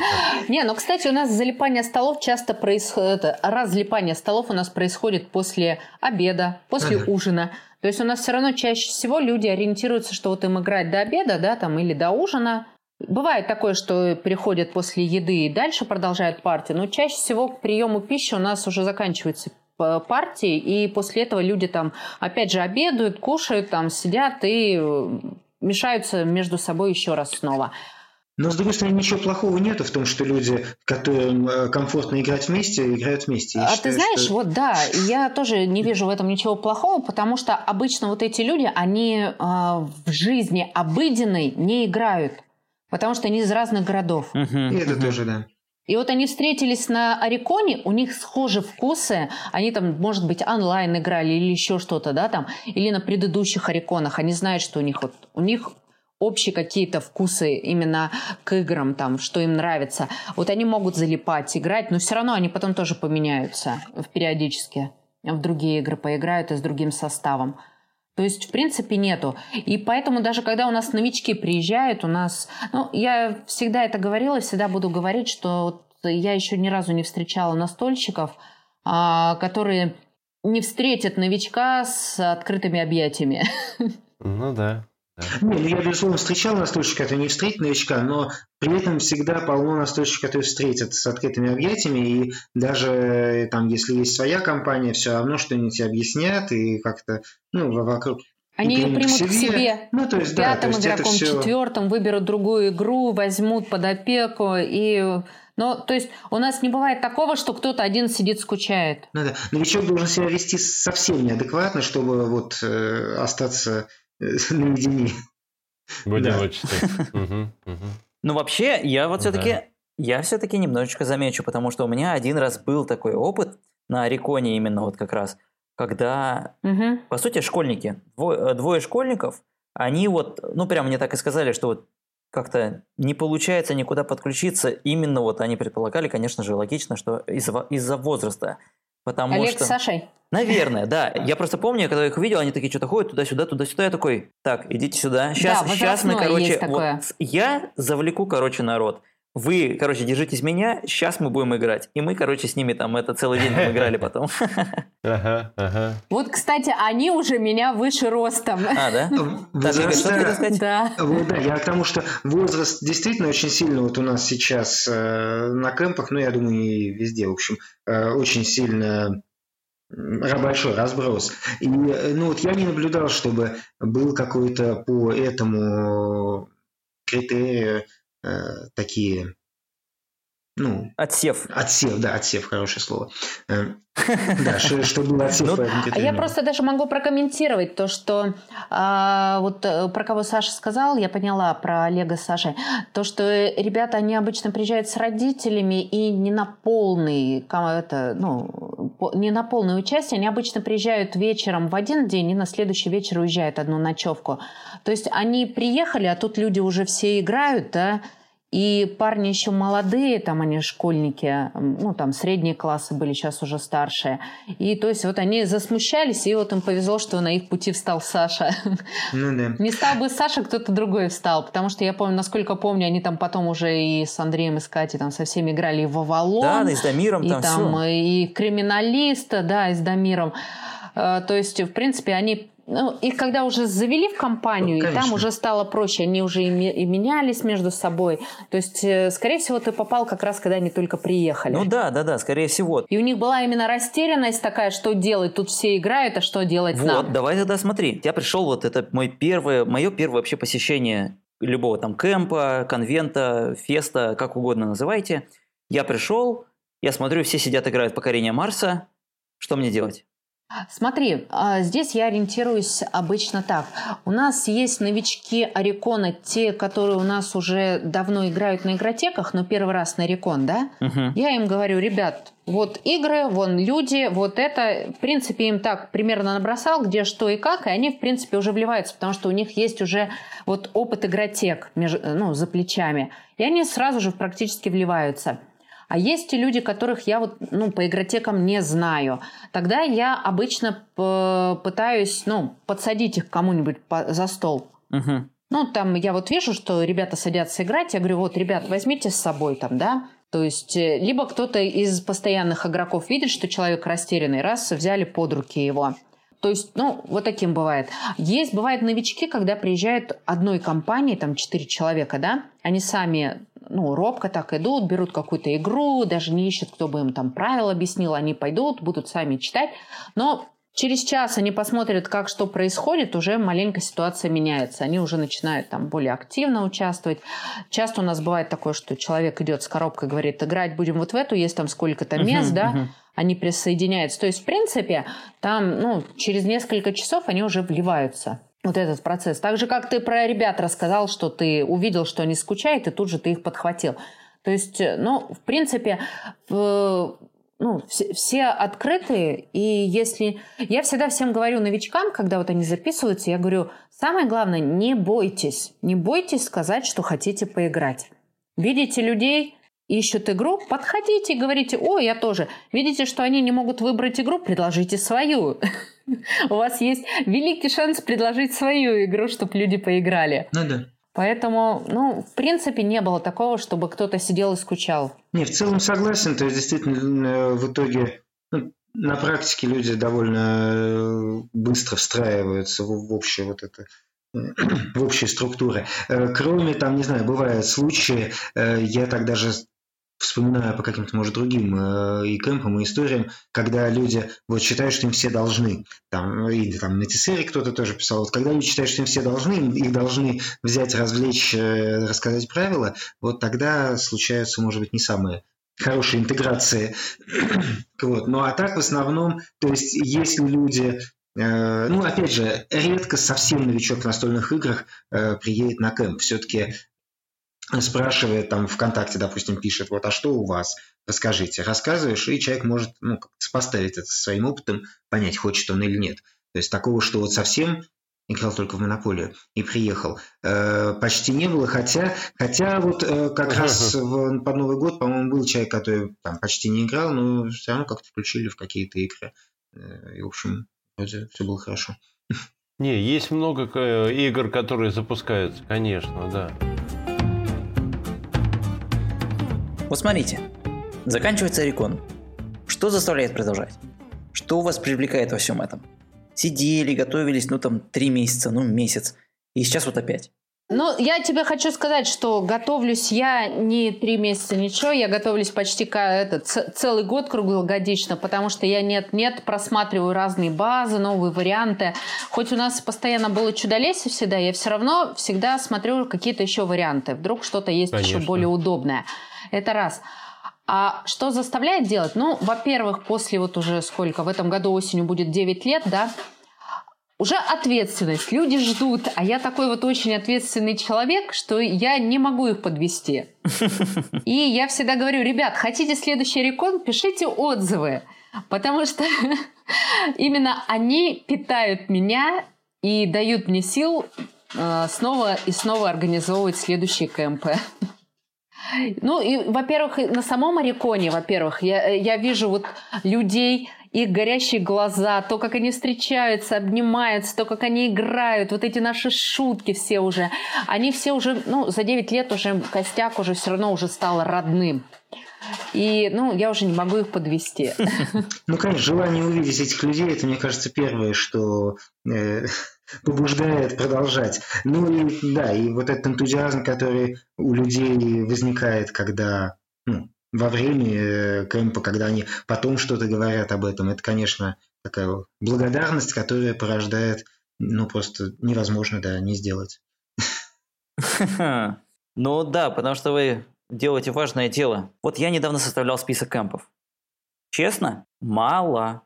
Не, ну, кстати, у нас залипание столов часто происходит, разлипание столов у нас происходит после обеда, после ужина. То есть у нас все равно чаще всего люди ориентируются, что вот им играть до обеда, да, там, или до ужина. Бывает такое, что приходят после еды и дальше продолжают партию, но чаще всего к приему пищи у нас уже заканчивается партии, и после этого люди там опять же обедают, кушают, там сидят и э, мешаются между собой еще раз снова. Но, с другой стороны, ничего плохого нету в том, что люди, которым э, комфортно играть вместе, играют вместе. Я А считаю, ты знаешь, что- вот да, я тоже не вижу в этом ничего плохого, потому что обычно вот эти люди, они а, в жизни обыденной не играют, потому что они из разных городов. И это тоже, да. И вот они встретились на Ориконе, у них схожи вкусы, они там, может быть, онлайн играли или еще что-то, да, там, или на предыдущих Ориконах, они знают, что у них вот, у них общие какие-то вкусы именно к играм, там, что им нравится. Вот они могут залипать, играть, но все равно они потом тоже поменяются периодически. В другие игры поиграют и с другим составом. То есть, в принципе, нету. И поэтому даже когда у нас новички приезжают, у нас... Ну, я всегда это говорила, всегда буду говорить, что вот я еще ни разу не встречала настольщиков, а, которые не встретят новичка с открытыми объятиями. Ну да. Не, ну я, безусловно, встречал настольщика, который не встретит новичка, но при этом всегда полно настольщиков, которые встретят с открытыми объятиями, и даже э, там, если есть своя компания, все равно что-нибудь объяснят, и как-то, ну, во- вокруг... Они ее примут к себе. Ну, то есть, да, то есть игроком, все... четвертым выберут другую игру, возьмут под опеку. И... Ну, то есть у нас не бывает такого, что кто-то один сидит, скучает. Ну, да. Новичок должен себя вести совсем неадекватно, чтобы вот э, остаться наедине. В одиночестве. Ну, вообще, я вот все-таки, я все-таки немножечко замечу, потому что у меня один раз был такой опыт на Ориконе именно вот как раз, когда, Мгм. по сути, школьники, двое, двое школьников, они вот, ну, прям мне так и сказали, что вот как-то не получается никуда подключиться. Именно вот они предполагали, конечно же, логично, что из-за из-за возраста. Потому Олег что... с Сашей. Наверное, да. Я просто помню, когда их увидел, они такие что-то ходят туда-сюда, туда-сюда. Я такой, так, идите сюда. Сейчас, Да, сейчас мы, короче, вот я завлеку, короче, народ. Вы, короче, держитесь меня, сейчас мы будем играть. И мы, короче, с ними там это целый день там играли потом. Ага, ага. Вот, кстати, они уже меня выше ростом. А, да? Сказать? Да. Вот, да, я к тому, что возраст действительно очень сильно вот у нас сейчас э, на кемпах, ну, я думаю, и везде, в общем, э, очень сильно большой разброс. И, э, ну, вот я не наблюдал, чтобы был какой-то по этому критерию э, такие, ну, Отсев. отсев, да, отсев, хорошее слово. Э, Да, что, что был отсев Ну, А я просто даже могу прокомментировать то, что а, вот э, про кого Саша сказал, я поняла про Олега с Сашей, то, что э, ребята, они обычно приезжают с родителями и не на полный, это, ну, не на полное участие, они обычно приезжают вечером в один день и на следующий вечер уезжают одну ночевку. То есть они приехали, а тут люди уже все играют, да, и парни еще молодые, там они школьники, ну там средние классы были, сейчас уже старшие. И то есть вот они засмущались, и вот им повезло, что на их пути встал Саша. Ну да. Не стал бы Саша, кто-то другой встал, потому что я помню, насколько помню, они там потом уже и с Андреем, и с Катей там со всеми играли и в Авалон. Да, да, и с Дамиром и там там всё. и криминалиста, да, и с Дамиром. Э, То есть, в принципе, они ну, их когда уже завели в компанию, и там уже стало проще, они уже и, и менялись между собой. То есть, э, скорее всего, ты попал как раз, когда они только приехали. Ну да, да, да, скорее всего. И у них была именно растерянность такая, что делать, тут все играют, а что делать Вот, нам? давай тогда смотри. Я пришел, вот это мой первое, мое первое вообще посещение любого там кемпа, конвента, феста, как угодно называйте. Я пришел, я смотрю, все сидят, играют покорение Марса. Что мне делать? Смотри, а, здесь я ориентируюсь обычно так. У нас есть новички Орикона, те, которые у нас уже давно играют на игротеках, но первый раз на Орикон, да? Мгм. Я им говорю, ребят, вот игры, вон люди, вот это, в принципе, им так примерно набросал, где что и как, и они, в принципе, уже вливаются, потому что у них есть уже вот опыт игротек меж- ну, за плечами, и они сразу же практически вливаются. А есть и люди, которых я вот, ну, по игротекам не знаю. Тогда я обычно пытаюсь, ну, подсадить их кому-нибудь за стол. Мгм. Ну, там я вот вижу, что ребята садятся играть, я говорю, вот, ребят, возьмите с собой там, да, то есть, э, либо кто-то из постоянных игроков видит, что человек растерянный, раз, взяли под руки его. То есть, ну, вот таким бывает. Есть, бывают новички, когда приезжают одной компании, там, четыре человека, да, они сами, ну, робко так идут, берут какую-то игру, даже не ищут, кто бы им там правила объяснил, они пойдут, будут сами читать, но Через час они посмотрят, как что происходит, уже маленько ситуация меняется. Они уже начинают там более активно участвовать. Часто у нас бывает такое, что человек идет с коробкой, говорит, играть будем вот в эту, есть там сколько-то мест, Мгм, да, мгм. они присоединяются. То есть, в принципе, там, ну, через несколько часов они уже вливаются. Вот этот процесс. Так же, как ты про ребят рассказал, что ты увидел, что они скучают, и тут же ты их подхватил. То есть, э, ну, в принципе, в- ну, все, все открытые, и если... Я всегда всем говорю новичкам, когда вот они записываются, я говорю, самое главное, не бойтесь, не бойтесь сказать, что хотите поиграть. Видите людей, ищут игру, подходите и говорите, о, я тоже. Видите, что они не могут выбрать игру, предложите свою. У вас есть великий шанс предложить свою игру, чтобы люди поиграли. Ну да. Поэтому, ну, в принципе, не было такого, чтобы кто-то сидел и скучал. Не, в целом согласен. То есть, действительно, э, в итоге ну, на практике люди довольно э, быстро встраиваются в, в общее вот это в общие структуры. Э, Кроме, там, не знаю, бывают случаи, я так даже вспоминаю по каким-то, может, другим э, и кемпам, и историям, когда люди вот считают, что им все должны. Там, или там на Тесере кто-то тоже писал, вот когда люди считают, что им все должны, их должны взять, развлечь, э, рассказать правила, вот тогда случаются, может быть, не самые хорошие интеграции. вот. Ну а так в основном, то есть если люди э, ну, опять же, редко совсем новичок в настольных играх э, приедет на кемп. Все-таки спрашивает там ВКонтакте, допустим, пишет, вот, а что у вас? Расскажите. Рассказываешь, и человек может ну, как-то сопоставить это своим опытом, понять, хочет он или нет. То есть такого, что вот совсем играл только в монополию и приехал. Э, почти не было, хотя, хотя вот э, как раз в- под Новый год, по-моему, был человек, который там почти не играл, но все равно как-то включили в какие-то игры. Э, и, в общем, вроде все было хорошо. Не, есть много э, игр, которые запускаются, конечно, да. Вот смотрите, заканчивается рекон. Что заставляет продолжать? Что вас привлекает во всем этом? Сидели, готовились, ну там три месяца, ну месяц. И сейчас вот опять. Ну, я тебе хочу сказать, что готовлюсь я не три месяца, ничего, я готовлюсь почти этот, целый год круглогодично, потому что я нет-нет просматриваю разные базы, новые варианты. Хоть у нас постоянно было чудолесие всегда, я все равно всегда смотрю какие-то еще варианты. Вдруг что-то есть Конечно. еще более удобное. Это раз. А что заставляет делать? Ну, во-первых, после вот уже сколько, в этом году осенью будет 9 лет, да, уже ответственность. Люди ждут, а я такой вот очень ответственный человек, что я не могу их подвести. И я всегда говорю, ребят, хотите следующий рекон, пишите отзывы, потому что именно они питают меня и дают мне сил э, снова и снова организовывать следующие кемпы. Ну, и, во-первых, на самом Ориконе, во-первых, я, я вижу вот людей, их горящие глаза, то, как они встречаются, обнимаются, то, как они играют, вот эти наши шутки все уже, они все уже, ну, за 9 лет уже костяк уже все равно уже стал родным. И, ну, я уже не могу их подвести. Ну, конечно, желание увидеть этих людей, это, мне кажется, первое, что э, побуждает продолжать. Ну и да, и вот этот энтузиазм, который у людей возникает, когда ну, во время э, кемпа, когда они потом что-то говорят об этом, это, конечно, такая благодарность, которая порождает, ну, просто невозможно, да, не сделать. Ну да, потому что вы делаете важное дело. Вот я недавно составлял список кемпов. Честно, мало.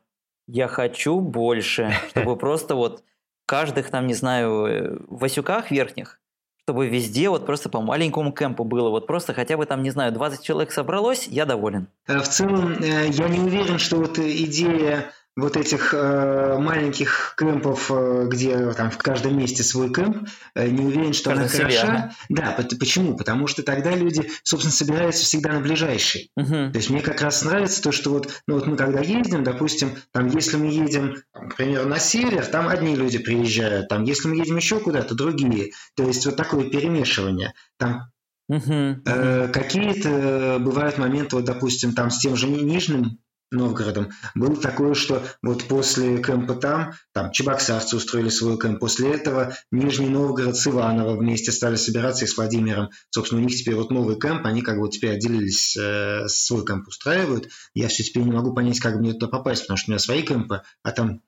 Я хочу больше, чтобы просто вот каждых там, не знаю, э, Васюках верхних чтобы везде вот просто по маленькому кемпу было, вот просто хотя бы там, не знаю, 20 человек собралось, я доволен. Э, в целом, э, я не уверен, что вот идея вот этих э, маленьких кемпов, э, где там в каждом месте свой кемп, э, не уверен, что она хороша. Да, почему? Потому что тогда люди, собственно, собираются всегда на ближайший. Угу. То есть мне как раз нравится то, что вот, ну вот мы когда ездим, допустим, там, если мы едем, например, на север, там одни люди приезжают, там, если мы едем еще куда-то, другие. То есть вот такое перемешивание. Там Uh-huh, uh-huh. Какие-то бывают моменты, вот, допустим, там с тем же Нижним Новгородом. Было такое, что вот после кемпа там, там чебоксарцы устроили свой кемп, после этого Нижний Новгород с Иваново вместе стали собираться и с Владимиром. Собственно, у них теперь вот новый кемп, они как бы вот теперь отделились, э, свой кемп устраивают. Я все теперь не могу понять, как мне туда попасть, потому что у меня свои кемпы, а там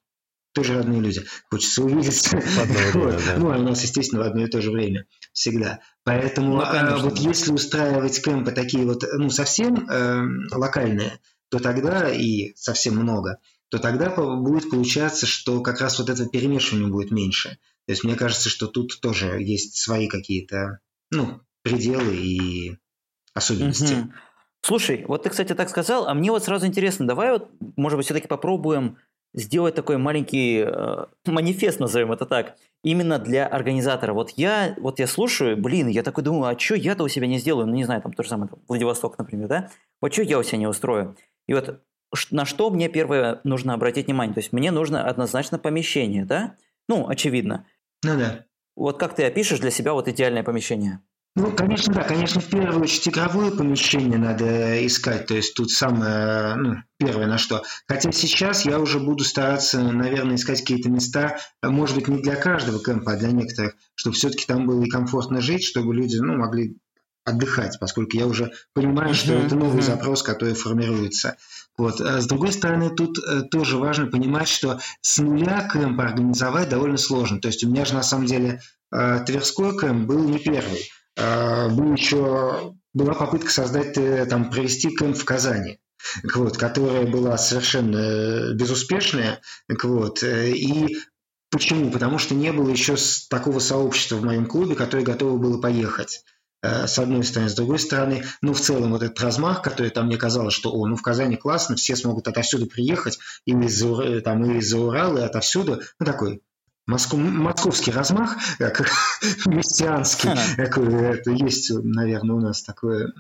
тоже родные люди. Хочется увидеть. вот. Ну, а у нас, естественно, в одно и то же время всегда. Поэтому ну, а, вот если устраивать кемпы такие вот, ну, совсем э, локальные, то тогда и совсем много, то тогда будет получаться, что как раз вот это перемешивание будет меньше. То есть мне кажется, что тут тоже есть свои какие-то ну, пределы и особенности. Слушай, вот ты, кстати, так сказал, а мне вот сразу интересно, давай вот, может быть, все-таки попробуем сделать такой маленький э, манифест, назовем это так, именно для организатора. Вот я, вот я слушаю, блин, я такой думаю, а что я-то у себя не сделаю? Ну, не знаю, там то же самое, там, Владивосток, например, да? Вот что я у себя не устрою? И вот на что мне первое нужно обратить внимание? То есть мне нужно однозначно помещение, да? Ну, очевидно. Ну да. Вот как ты опишешь для себя вот идеальное помещение? Ну, конечно, да, конечно, в первую очередь игровое помещение надо искать, то есть тут самое, ну, первое на что. Хотя сейчас я уже буду стараться, наверное, искать какие-то места, может быть, не для каждого кемпа, а для некоторых, чтобы все-таки там было и комфортно жить, чтобы люди, ну, могли отдыхать, поскольку я уже понимаю, что это новый запрос, который формируется. Вот. А с другой стороны, тут э, тоже важно понимать, что с нуля кэмп организовать довольно сложно. То есть у меня же на самом деле э, Тверской кэмп был не первый. Был еще, была попытка создать, там, провести кэмп в Казани. Вот, которая была совершенно безуспешная. Вот, и Почему? Потому что не было еще такого сообщества в моем клубе, которое готово было поехать. Э, с одной стороны. С другой стороны, ну, в целом, вот этот размах, который там мне казалось, что, о, ну, в Казани классно, все смогут отовсюду приехать, и из-за, там, и из-за Урала, и отовсюду, ну, такой Москов, московский размах, как мессианский, какой, это есть, наверное, у нас такое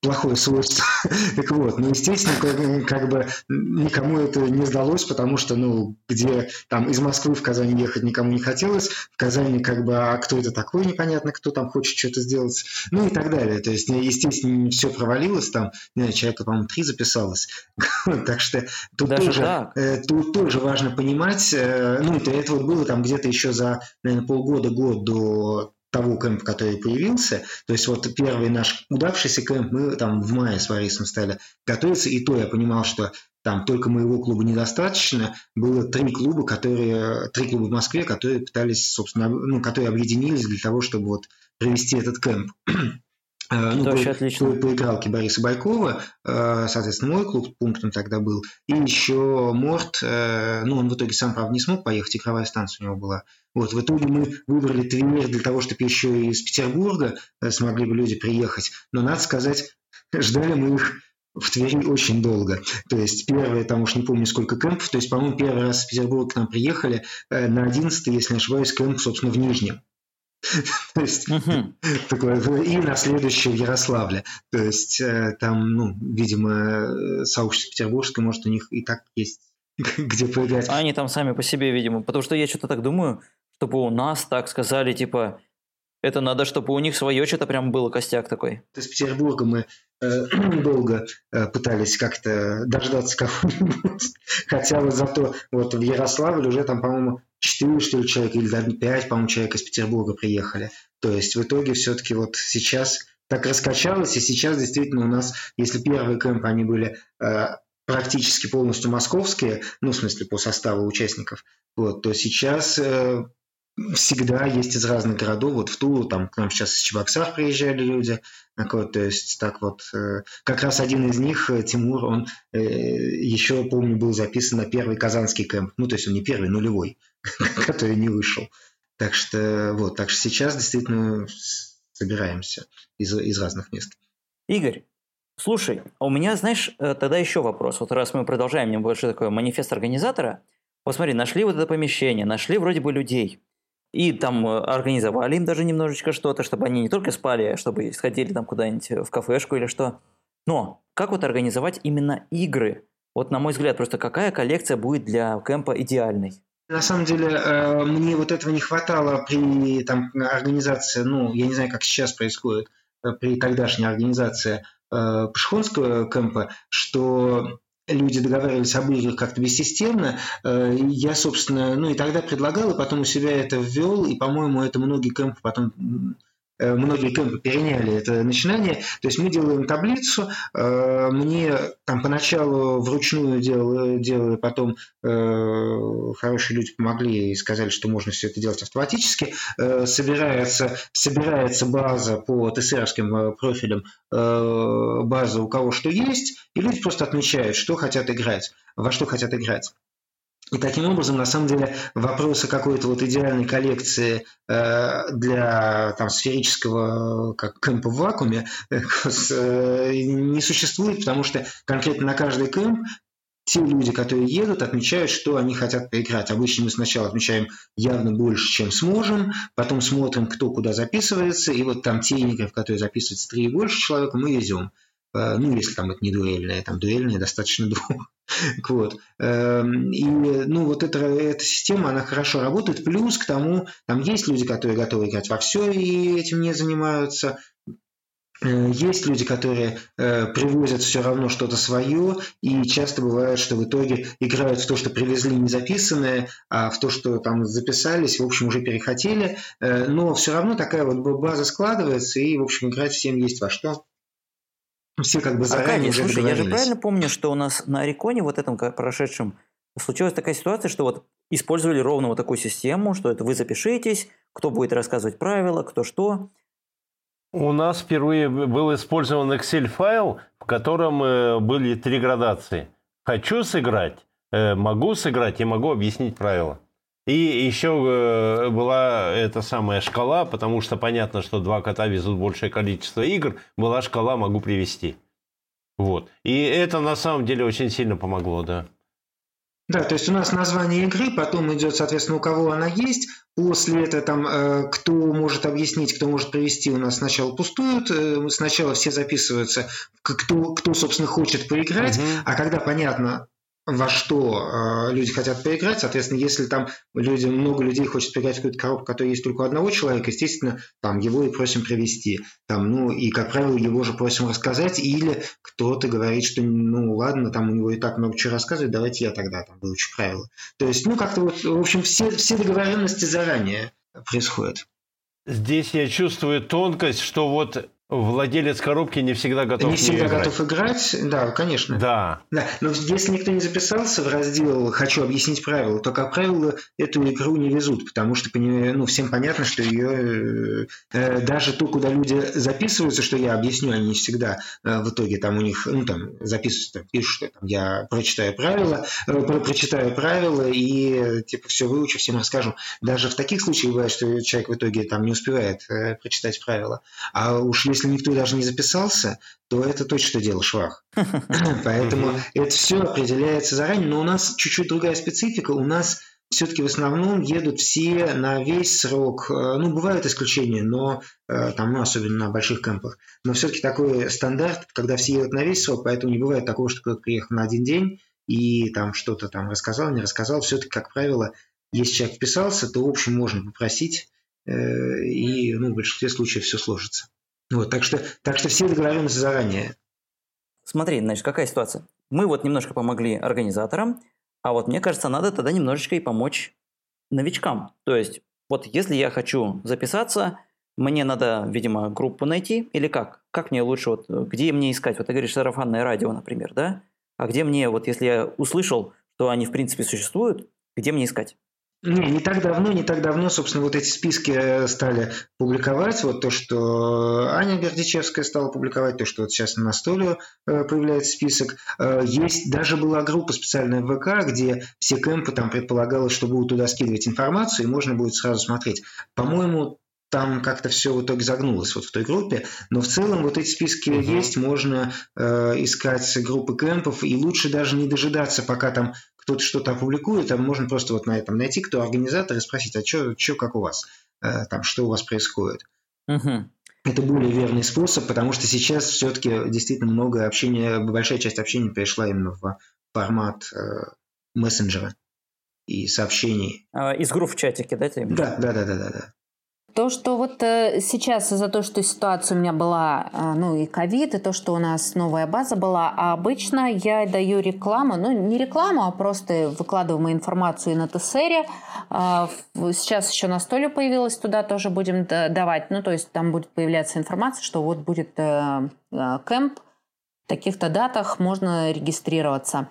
плохое свойство. так вот, ну, естественно, как, как бы никому это не сдалось, потому что, ну, где там из Москвы в Казань ехать никому не хотелось, в Казани как бы, а кто это такой, непонятно, кто там хочет что-то сделать, ну и так далее. То есть, естественно, все провалилось, там, не знаю, человека, по-моему, три записалось. так что тут Даже тоже, так? Э, тут тоже важно понимать, э, ну, это, вот было там где-то еще за, наверное, полгода-год до того кемпа, который появился. То есть вот первый наш удавшийся кемп, мы там в мае с Борисом стали готовиться, и то я понимал, что там только моего клуба недостаточно. Было три клуба, которые, три клуба в Москве, которые пытались, собственно, ну, которые объединились для того, чтобы вот провести этот кемп. Э, ну, вообще отлично. По, игралке Бориса Байкова, э, соответственно, мой клуб пунктом тогда был. И еще Морт, э, ну, он в итоге сам, правда, не смог поехать, игровая станция у него была. Вот, в итоге мы выбрали Тверь для того, чтобы еще из Петербурга смогли бы люди приехать. Но, надо сказать, ждали мы их в Твери очень долго. То есть первые, там уж не помню сколько кемпов, то есть, по-моему, первый раз в Петербург к нам приехали на 11 если не ошибаюсь, кемп, собственно, в Нижнем. То есть, такое, и на следующее в Ярославле. То есть, э, там, ну, видимо, сообщество петербургское, может, у них и так есть где поиграть. А они там сами по себе, видимо. Потому что я что-то так думаю, чтобы у нас так сказали, типа, это надо, чтобы у них свое что-то прям было костяк такой. То есть Петербурга мы э, долго э, пытались как-то дождаться кого-нибудь. Хотя вот зато вот в Ярославле уже там, по-моему, 4 что ли человека или даже 5, по-моему, человек из Петербурга приехали. То есть в итоге все-таки вот сейчас так раскачалось, и сейчас действительно у нас, если первые кемпы, они были э, практически полностью московские, ну, в смысле, по составу участников, вот, то сейчас э, всегда есть из разных городов. Вот в Тулу, там к нам сейчас из Чебоксар приезжали люди. Вот, то есть так вот, э, как раз один из них, э, Тимур, он э, еще, помню, был записан на первый казанский кемп. Ну, то есть он не первый, нулевой, который не вышел. Так что вот, так что сейчас действительно собираемся из, из разных мест. Игорь, слушай, а у меня, знаешь, тогда еще вопрос. Вот раз мы продолжаем небольшой такой манифест организатора, посмотри, нашли вот это помещение, нашли вроде бы людей. И там э, организовали им даже немножечко что-то, чтобы они не только спали, а чтобы сходили там куда-нибудь в кафешку или что. Но как вот организовать именно игры? Вот на мой взгляд, просто какая коллекция будет для кемпа идеальной? На самом деле, э, мне вот этого не хватало при там, организации, ну, я не знаю, как сейчас происходит, э, при тогдашней организации Пашхонского кемпа, что люди договаривались об играх как-то бессистемно. Э, я, собственно, ну и тогда предлагал, и потом у себя это ввел, и, по-моему, это многие кемпы потом Э, многие кемпы переняли это начинание. То есть мы делаем таблицу, э, мне там поначалу вручную делали, делали потом э, хорошие люди помогли и сказали, что можно все это делать автоматически. Собирается, собирается база по ТСРским профилям, база у кого что есть, и люди просто отмечают, что хотят играть, во что хотят играть. И таким образом, на самом деле, вопроса какой-то вот идеальной коллекции э, для там, сферического как кемпа в вакууме э, не существует, потому что конкретно на каждый кемп те люди, которые едут, отмечают, что они хотят поиграть. Обычно мы сначала отмечаем явно больше, чем сможем, потом смотрим, кто куда записывается, и вот там те игры, в которые записывается три и больше человек, мы везем. Э, ну, если там это не дуэльная, там дуэльная достаточно двух. вот. Эм, и, ну, вот эта, эта система, она хорошо работает. Плюс к тому, там есть люди, которые готовы играть во все и этим не занимаются. Э, есть люди, которые э, привозят все равно что-то свое, и часто бывает, что в итоге играют в то, что привезли не записанное, а в то, что там записались, в общем, уже перехотели. Э, но все равно такая вот база складывается, и, в общем, играть всем есть во что. Все как бы заранее Аркадий, слушай, я же правильно помню, что у нас на Ориконе, вот этом прошедшем, случилась такая ситуация, что вот использовали ровно вот такую систему, что это вы запишитесь, кто будет рассказывать правила, кто что. У нас впервые был использован Excel-файл, в котором э, были три градации. Хочу сыграть, э, могу сыграть и могу объяснить правила. И еще э, была эта самая шкала, потому что понятно, что два кота везут большее количество игр, была шкала «могу привести». Вот. И это на самом деле очень сильно помогло, да. Да, то есть у нас название игры, потом идет, соответственно, у кого она есть, после этого там, э, кто может объяснить, кто может привести, у нас сначала пустуют, э, сначала все записываются, кто, кто собственно, хочет поиграть, угу. а когда понятно, во что э, люди хотят поиграть. Соответственно, если там люди, много людей хочет поиграть в какую-то коробку, которая есть только у одного человека, естественно, там его и просим привести. Там, ну, и, как правило, его же просим рассказать. Или кто-то говорит, что, ну, ладно, там у него и так много чего рассказывать, давайте я тогда там выучу правила. То есть, ну, как-то вот, в общем, все, все договоренности заранее происходят. Здесь я чувствую тонкость, что вот Владелец коробки не всегда готов Не всегда играть. готов играть, да, конечно. Да. да. Но если никто не записался в раздел «Хочу объяснить правила», то, как правило, эту игру не везут, потому что ну, всем понятно, что ее э, даже то, куда люди записываются, что я объясню, они не всегда э, в итоге там у них, ну там записываются, там, пишут, что там, я прочитаю правила, э, про прочитаю правила и типа все выучу, всем расскажу. Даже в таких случаях бывает, что человек в итоге там не успевает э, прочитать правила. А уж если если никто даже не записался, то это точно дело швах. Поэтому это все определяется заранее. Но у нас чуть-чуть другая специфика. У нас все-таки в основном едут все на весь срок. Э, ну, бывают исключения, но э, там, ну, особенно на больших кемпах. Но все-таки такой стандарт, когда все едут на весь срок, поэтому не бывает такого, что кто-то приехал на один день и там что-то там рассказал, не рассказал. Все-таки, как правило, если человек вписался, то, в общем, можно попросить, э, и ну, в большинстве случаев все сложится. Вот, так, что, так что все договоренности заранее. Смотри, значит, какая ситуация? Мы вот немножко помогли организаторам, а вот мне кажется, надо тогда немножечко и помочь новичкам. То есть, вот если я хочу записаться, мне надо, видимо, группу найти или как? Как мне лучше, вот, где мне искать? Вот ты говоришь сарафанное радио, например, да? А где мне, вот если я услышал, что они в принципе существуют, где мне искать? Не, не так давно, не так давно, собственно, вот эти списки э, стали публиковать. Вот то, что Аня Бердичевская стала публиковать, то, что вот сейчас на столе э, появляется список. Э, есть, даже была группа специальная в ВК, где все кемпы, там предполагалось, что будут туда скидывать информацию, и можно будет сразу смотреть. По-моему, там как-то все в итоге загнулось вот в той группе, но в целом вот эти списки угу. есть, можно э, искать группы кемпов, и лучше даже не дожидаться, пока там кто-то что-то опубликует, а можно просто вот на этом найти, кто организатор, и спросить, а что, как у вас, э, там, что у вас происходит. Угу. Это более верный способ, потому что сейчас все-таки действительно много общения, большая часть общения перешла именно в формат э, мессенджера и сообщений. А, из групп в чатике, да, ты? Да, да, да, да, да. да. То, что вот э, сейчас из-за того, что ситуация у меня была, э, ну и ковид, и то, что у нас новая база была, а обычно я даю рекламу, ну не рекламу, а просто выкладываю мою информацию на ТСРе. Э, сейчас еще на столе появилась, туда тоже будем давать, ну то есть там будет появляться информация, что вот будет э, кемп, в таких-то датах можно регистрироваться.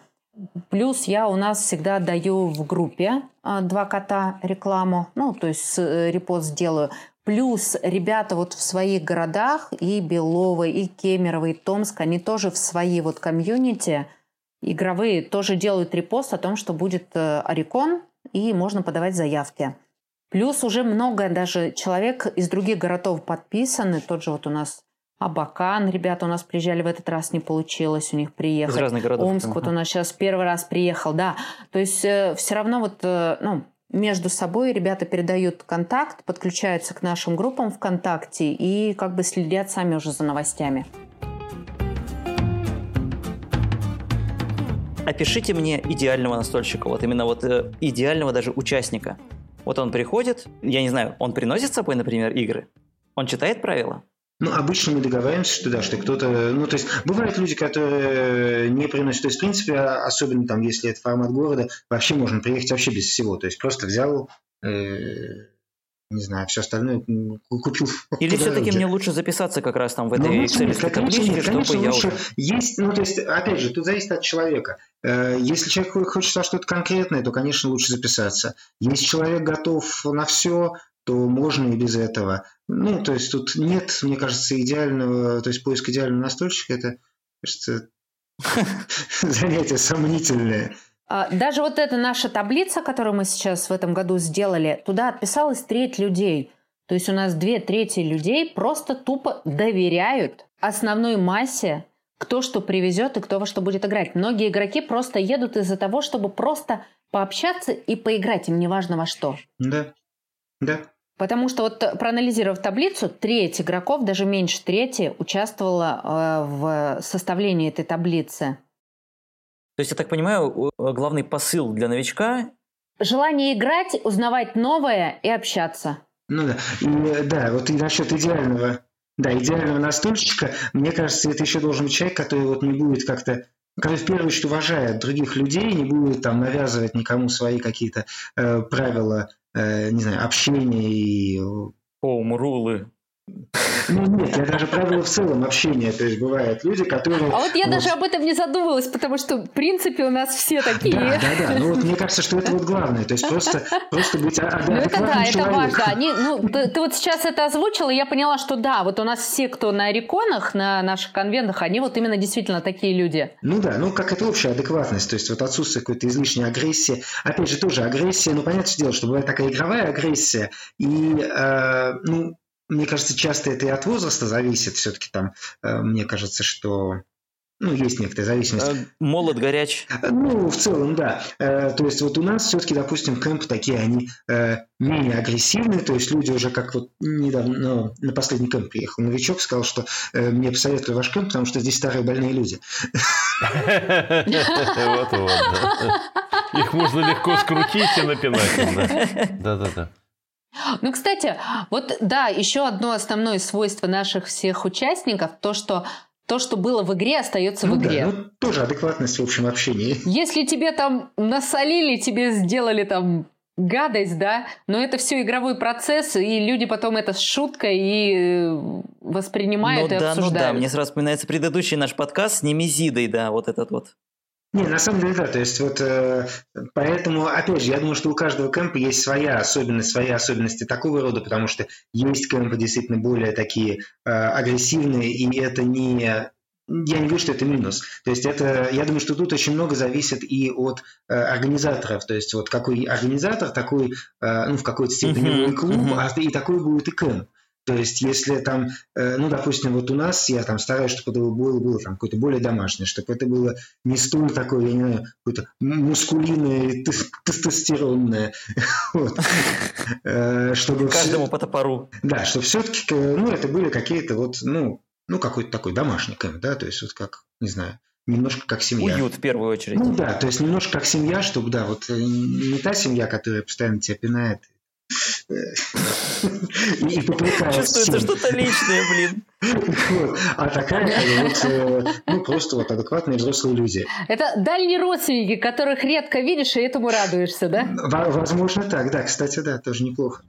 Плюс я у нас всегда даю в группе а, два кота рекламу, ну, то есть э, репост сделаю. Плюс ребята вот в своих городах, и Белово, и Кемерово, и Томск, они тоже в свои вот комьюнити игровые тоже делают репост о том, что будет э, Орикон, и можно подавать заявки. Плюс уже много даже человек из других городов подписаны. Тот же вот у нас Абакан, ребята у нас приезжали в этот раз, не получилось у них приехать. Из разных городов. Омск вот у нас сейчас первый раз приехал, да. То есть э, все равно вот, э, ну, между собой ребята передают контакт, подключаются к нашим группам ВКонтакте и как бы следят сами уже за новостями. Опишите мне идеального настольщика, вот именно вот э, идеального даже участника. Вот он приходит, я не знаю, он приносит с собой, например, игры? Он читает правила? Ну, обычно мы договариваемся, что да, что кто-то... Ну, то есть, бывают люди, которые не приносят. То есть, в принципе, особенно там, если это формат города, вообще можно приехать вообще без всего. То есть, просто взял, э, не знаю, все остальное купил. Или все-таки мне лучше записаться как раз там в этой ну, Excel табличке, чтобы конечно, я лучше. уже... Есть, ну, то есть, опять же, тут зависит от человека. Э, если человек хочет что-то конкретное, то, конечно, лучше записаться. Если человек готов на все, то можно и без этого. Ну, то есть тут нет, мне кажется, идеального, то есть поиск идеального настольщика, это, кажется, занятие сомнительное. А, даже вот эта наша таблица, которую мы сейчас в этом году сделали, туда отписалась треть людей. То есть у нас две трети людей просто тупо доверяют основной массе кто что привезет и кто во что будет играть. Многие игроки просто едут из-за того, чтобы просто пообщаться и поиграть, им не важно во что. Да, да. Потому что вот проанализировав таблицу, треть игроков, даже меньше трети, участвовала э, в составлении этой таблицы. То есть, я так понимаю, главный посыл для новичка Желание играть, узнавать новое и общаться. Ну да, и, да, вот и насчет идеального, да, идеального настольщика, мне кажется, это еще должен быть человек, который вот не будет как-то который в первую очередь уважает других людей, не будет там навязывать никому свои какие-то э, правила, э, не знаю, общения и... Хоум-рулы. Ну нет, я даже правила в целом общения. То есть бывают люди, которые... А вот я вот... даже об этом не задумывалась, потому что в принципе у нас все такие. Да, да, да. Ну вот мне кажется, что это вот главное. То есть просто, просто быть а, Ну это да, это важно. Они, ну, ты, ты вот сейчас это озвучила, и я поняла, что да, вот у нас все, кто на реконах, на наших конвентах, они вот именно действительно такие люди. Ну да, ну как это общая адекватность, то есть вот отсутствие какой-то излишней агрессии. Опять же, тоже агрессия, ну понятное дело, что бывает такая игровая агрессия, и, э, ну, мне кажется, часто это и от возраста зависит. Все-таки там, э, мне кажется, что ну, есть некоторая зависимость. Э, молод, горяч. Ну, в целом, да. Э, то есть вот у нас все-таки, допустим, кемпы такие, они менее агрессивные, то есть люди уже как вот недавно, ну, на последний кемп приехал новичок, сказал, что мне посоветовали ваш кемп, потому что здесь старые больные люди. Вот-вот. Их можно легко скрутить и напинать. Да-да-да. Ну, кстати, вот да, еще одно основное свойство наших всех участников, то, что то, что было в игре, остается ну, в игре. Да, ну, тоже адекватность в общем общении. Если тебе там насолили, тебе сделали там гадость, да, но это все игровой процесс, и люди потом это с шуткой и э, воспринимают ну, и да, обсуждают. Ну да, мне сразу вспоминается предыдущий наш подкаст с Немезидой, да, вот этот вот. Не, на самом деле, да, то есть вот э, поэтому, опять же, я думаю, что у каждого кемпа есть своя особенность, свои особенности такого рода, потому что есть кемпы действительно более такие э, агрессивные, и это не я не говорю, что это минус. То есть это, я думаю, что тут очень много зависит и от э, организаторов. То есть вот какой организатор, такой, э, ну, в какой-то степени uh-huh, клуб, uh-huh. а и такой будет и кемп. То есть, если там, э, ну, допустим, вот у нас я там стараюсь, чтобы это было, было там какое-то более домашнее, чтобы это было не столь такое, я не знаю, какое-то мускулиное, тестостеронное. Э, чтобы Каждому по топору. Да, чтобы все-таки, ну, это были какие-то вот, ну, ну, какой-то такой домашний кэмп, да, то есть вот как, не знаю, немножко как семья. Уют в первую очередь. Ну да, то есть немножко как семья, чтобы, да, вот э, не та семья, которая постоянно тебя пинает, и Чувствуется что-то личное, блин. А такая вот, э, ну, просто вот адекватные взрослые люди. Это дальние родственники, которых редко видишь, и этому радуешься, да? Возможно так, да, кстати, да, тоже неплохо.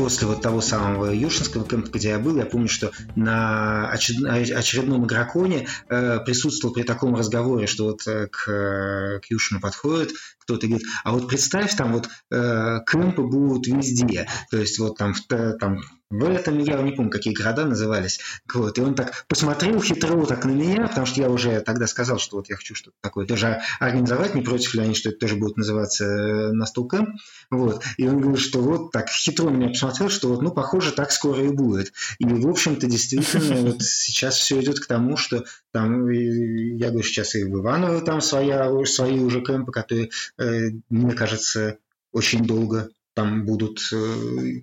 После вот того самого Юшинского кемпа, где я был, я помню, что на очередном игроконе э, присутствовал при таком разговоре, что вот э, к, к Юшину подходит кто-то говорит, а вот представь, там вот э, кемпы будут везде, то есть вот там, там в этом я не помню, какие города назывались. Вот. И он так посмотрел хитро так на меня, потому что я уже тогда сказал, что вот я хочу что-то такое тоже организовать, не против ли они, что это тоже будет называться э, на стулкэм. Вот. И он говорит, что вот так хитро меня посмотрел, что вот, ну, похоже, так скоро и будет. И, в общем-то, действительно, вот сейчас все идет к тому, что там, я говорю, сейчас и в Иваново там своя, свои уже кемпы, которые, э, мне кажется, очень долго там будут э,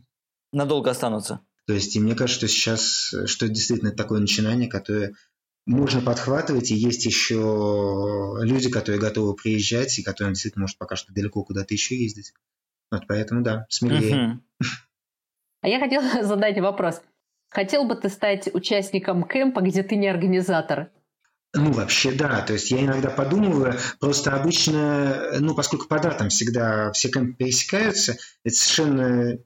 надолго останутся. То есть, и мне кажется, что сейчас, что это действительно такое начинание, которое можно подхватывать, и есть еще люди, которые готовы приезжать, и которые действительно может пока что далеко куда-то еще ездить. Вот поэтому, да, смелее. А я хотела задать вопрос. Хотел бы ты стать участником кемпа, где ты не организатор? Ну, вообще, да. То есть я иногда подумываю, просто обычно, ну, поскольку по датам всегда все кемпы пересекаются, это совершенно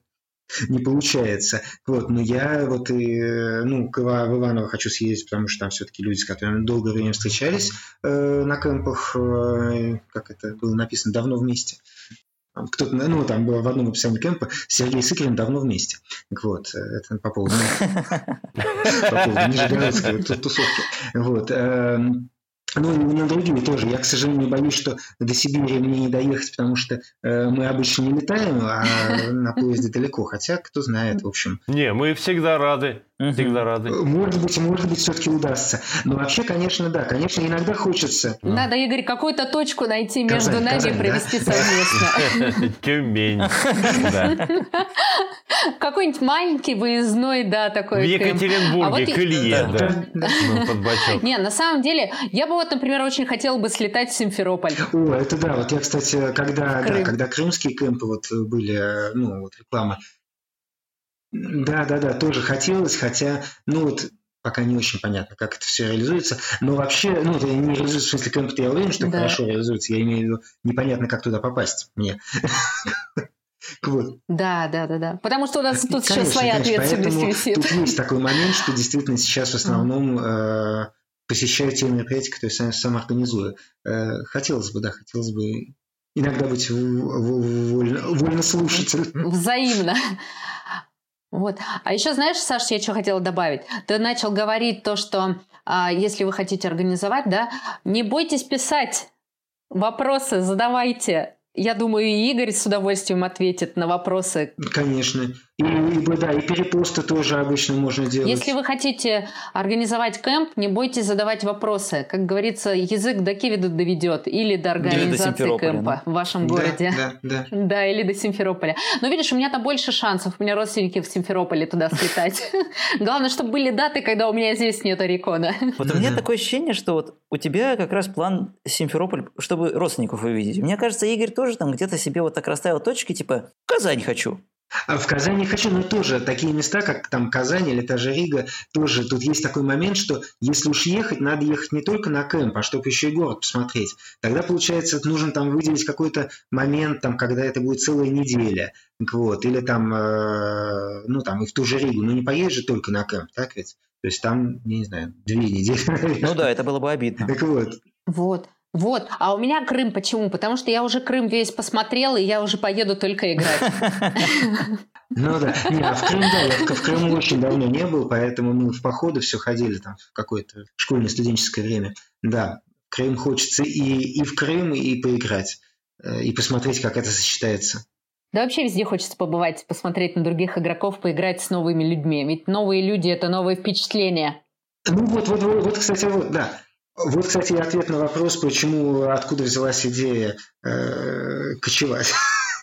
не получается. Вот, но я вот и, ну, в Иваново хочу съездить, потому что там все-таки люди, с которыми долгое время встречались э, на кемпах, э, как это было написано, давно вместе. Кто-то, ну, там было в одном описании кемпа Сергей Сыкрин давно вместе. Вот, это по поводу, по поводу Нижегородской тусовки. Вот. Ну, и на другие тоже. Я, к сожалению, боюсь, что до Сибири мне не доехать, потому что э, мы обычно не летаем, а на поезде далеко. Хотя, кто знает, в общем. Не, мы всегда рады. Всегда рады. Может быть, может быть, все-таки удастся. Но вообще, конечно, да. Конечно, иногда хочется. Надо, Игорь, какую-то точку найти между Казань, нами Казань, и провести да? совместно. Тюмень. Какой-нибудь маленький выездной, да, такой. В Екатеринбурге, к Илье, да. Ну, Не, на самом деле, я бы вот, например, очень хотела бы слетать в Симферополь. О, это да. Вот я, кстати, когда, да, когда крымские кемпы вот были, ну, вот реклама, да, да, да, тоже хотелось, хотя, ну вот, пока не очень понятно, как это все реализуется. Но вообще, ну, это не реализуется, в смысле, кемп я уверен, что да. хорошо реализуется. Я имею в виду, непонятно, как туда попасть мне. Вот. Да, да, да, да. Потому что у нас тут конечно, еще своя конечно. ответственность висит. Тут есть такой момент, что действительно сейчас в основном э, посещаю те мероприятия, которые сам, сам организую. Э, хотелось бы, да, хотелось бы иногда быть вольно, вольно. Взаимно. Вот. А еще знаешь, Саша, я что хотела добавить? Ты начал говорить то, что а, если вы хотите организовать, да, не бойтесь писать вопросы, задавайте. Я думаю, и Игорь с удовольствием ответит на вопросы. Конечно. И, и, да, и перепосты тоже обычно можно делать. Если вы хотите организовать кемп, не бойтесь задавать вопросы. Как говорится, язык до Кивида доведет или до организации или до кемпа да? в вашем городе. Да, да, да. Да, или до Симферополя. Но видишь, у меня там больше шансов. У меня родственники в Симферополе туда слетать. Главное, чтобы были даты, когда у меня здесь нет Орикона. Вот у меня такое ощущение, что вот у тебя как раз план Симферополь, чтобы родственников увидеть. Мне кажется, Игорь тоже там где-то себе вот так расставил точки, типа, Казань хочу. А в Казани хочу, но тоже такие места, как там Казань или та же Рига, тоже тут есть такой момент, что если уж ехать, надо ехать не только на кемп, а чтобы еще и город посмотреть. Тогда, получается, нужно там выделить какой-то момент, там, когда это будет целая неделя. Вот, или там, э, ну там и в ту же Ригу. Ну не поедешь же только на кемп, так ведь? То есть там, я не знаю, две недели. Ну да, это было бы обидно. Так вот. Вот. Вот. А у меня Крым почему? Потому что я уже Крым весь посмотрела, и я уже поеду только играть. Ну да. Не, а в Крым, да, я в, Крыму очень давно не был, поэтому мы в походы все ходили там в какое-то школьное студенческое время. Да, Крым хочется и, и в Крым, и поиграть, э, и посмотреть, как это сочетается. Да вообще везде хочется побывать, посмотреть на других игроков, поиграть с новыми людьми. Ведь новые люди – это новые впечатления. Ну вот, вот, вот, вот кстати, вот, да. Вот, кстати, ответ на вопрос, почему, откуда взялась идея э, кочевать.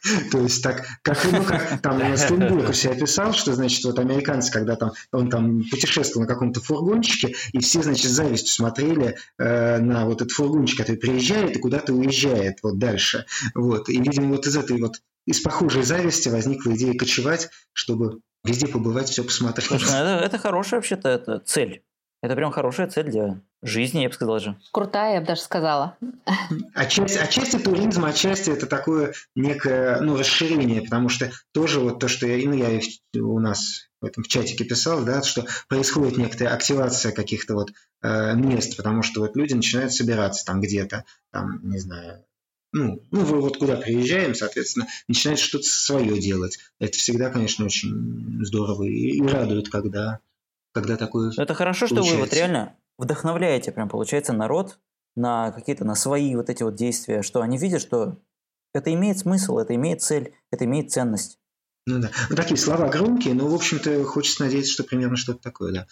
То есть так, как, ну, как там Стенбург все описал, что, значит, вот американцы, когда там, он там путешествовал на каком-то фургончике, и все, значит, завистью смотрели э, на вот этот фургончик, который приезжает и куда-то уезжает вот дальше. Вот. И, видимо, вот из этой вот, из похожей зависти возникла идея кочевать, чтобы везде побывать, все посмотреть. Слушай, ну это, это хорошая вообще-то это цель. Это прям хорошая цель для жизни, я бы сказал же. Крутая, я бы даже сказала. Отчасти, отчасти туризм, отчасти это такое некое ну, расширение, потому что тоже вот то, что я, ну, я у нас в этом в чатике писал, да, что происходит некоторая активация каких-то вот э, мест, потому что вот люди начинают собираться там где-то, там, не знаю, ну, ну, вот куда приезжаем, соответственно, начинают что-то свое делать. Это всегда, конечно, очень здорово и, и радует, когда когда такое Это хорошо, что вы вот реально вдохновляете, прям получается, народ на какие-то, на свои вот эти вот действия, что они видят, что это имеет смысл, это имеет цель, это имеет ценность. Ну да. Ну, такие слова громкие, но, в общем-то, хочется надеяться, что примерно что-то такое, да.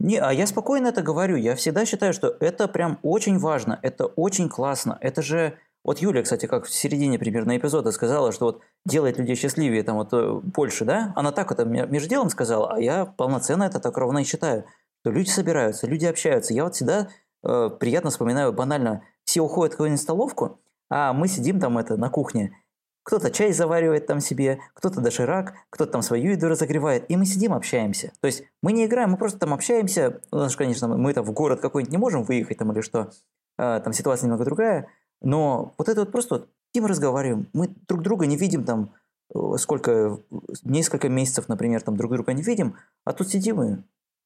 Не, а я спокойно это говорю. Я всегда считаю, что это прям очень важно, это очень классно. Это же вот Юля, кстати, как в середине примерно эпизода сказала, что вот делает людей счастливее, там вот э, больше, да? Она так это между делом сказала, а я полноценно это так ровно и считаю. Что люди собираются, люди общаются. Я вот всегда э, приятно вспоминаю банально, все уходят в какую-нибудь столовку, а мы сидим там это на кухне, кто-то чай заваривает там себе, кто-то доширак, кто-то там свою еду разогревает, и мы сидим, общаемся. То есть мы не играем, мы просто там общаемся. Ну, конечно, мы там в город какой-нибудь не можем выехать там или что, э, там ситуация немного другая, но вот это вот просто вот, мы разговариваем, мы друг друга не видим там э, сколько, несколько месяцев, например, там друг друга не видим, а тут сидим и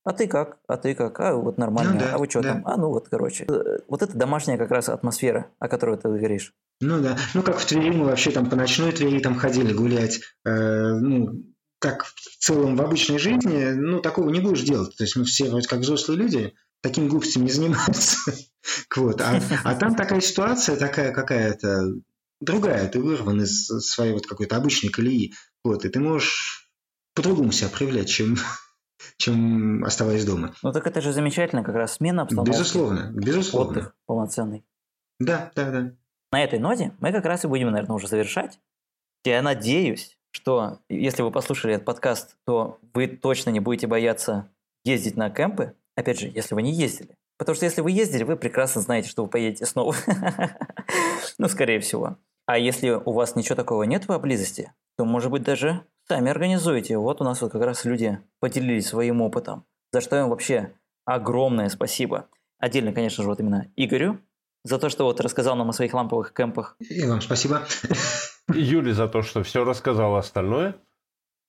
а ты как? А ты как? А вот нормально. Ну, да, а вы что да. там? А ну вот, короче. Э, вот это домашняя как раз атмосфера, о которой ты говоришь. Ну да. Ну как в Твери мы вообще там по ночной Твери там ходили гулять. Э, ну, как в целом в обычной жизни, ну такого не будешь делать. То есть мы все вроде как взрослые люди, такими глупостями не занимаются. вот. а, а там такая ситуация, такая какая-то другая. Ты вырван из своей вот какой-то обычной колеи. Вот, и ты можешь по-другому себя проявлять, чем чем оставаясь дома. Ну так это же замечательно, как раз смена обстановки. Безусловно, безусловно. Отдых полноценный. Да, да, да. На этой ноте мы как раз и будем, наверное, уже завершать. Я надеюсь, что если вы послушали этот подкаст, то вы точно не будете бояться ездить на кемпы. Опять же, если вы не ездили. Потому что если вы ездили, вы прекрасно знаете, что вы поедете снова. ну, скорее всего. А если у вас ничего такого нет поблизости, то, может быть, даже сами организуете. Вот у нас вот как раз люди поделились своим опытом, за что им вообще огромное спасибо. Отдельно, конечно же, вот именно Игорю, за то, что вот рассказал нам о своих ламповых кемпах. И вам спасибо. Юле за то, что все рассказала остальное.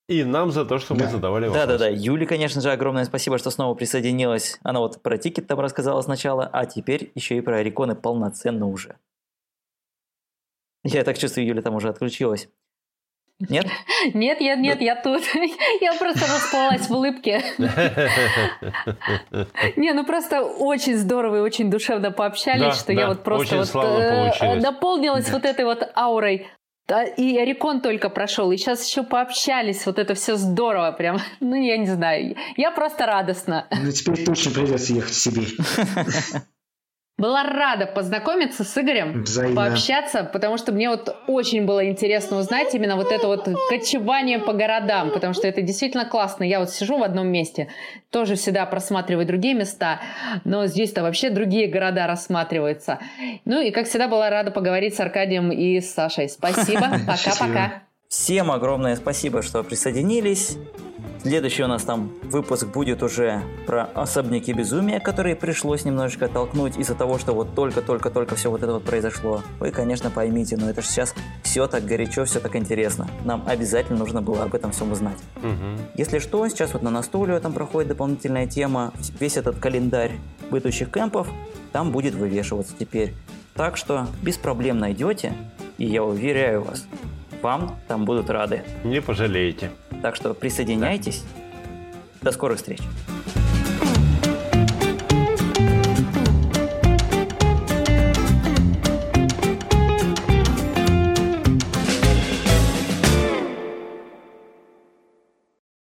И нам за то, что да. мы задавали вопросы. Да-да-да. Юле, конечно же, огромное спасибо, что снова присоединилась. Она вот про тикет там рассказала сначала, а теперь еще и про реконы полноценно уже. Я так чувствую, Юля там уже отключилась. Нет? Нет, нет, нет, я тут. Я просто расплылась в улыбке. Не, ну просто очень здорово и очень душевно пообщались, что я вот просто вот э, наполнилась вот этой вот аурой и Орикон только прошел, и сейчас еще пообщались, вот это все здорово прям. Ну, я не знаю, я просто радостна. Ну, теперь точно придется ехать в Сибирь. Была рада познакомиться с Игорем, Взаимно. пообщаться, потому что мне вот очень было интересно узнать именно вот это вот кочевание по городам, потому что это действительно классно. Я вот сижу в одном месте, тоже всегда просматриваю другие места, но здесь-то вообще другие города рассматриваются. Ну и, как всегда, была рада поговорить с Аркадием и с Сашей. Спасибо, пока-пока. Всем огромное спасибо, что присоединились. Следующий у нас там выпуск будет уже про особняки безумия, которые пришлось немножечко толкнуть из-за того, что вот только-только-только все вот это вот произошло. Вы, конечно, поймите, но это же сейчас все так горячо, все так интересно. Нам обязательно нужно было об этом всем узнать. Угу. Если что, сейчас вот на Настолио там проходит дополнительная тема. Весь этот календарь бытующих кемпов там будет вывешиваться теперь. Так что без проблем найдете, и я уверяю вас, вам там будут рады. Не пожалеете. Так что присоединяйтесь. Да. До скорых встреч.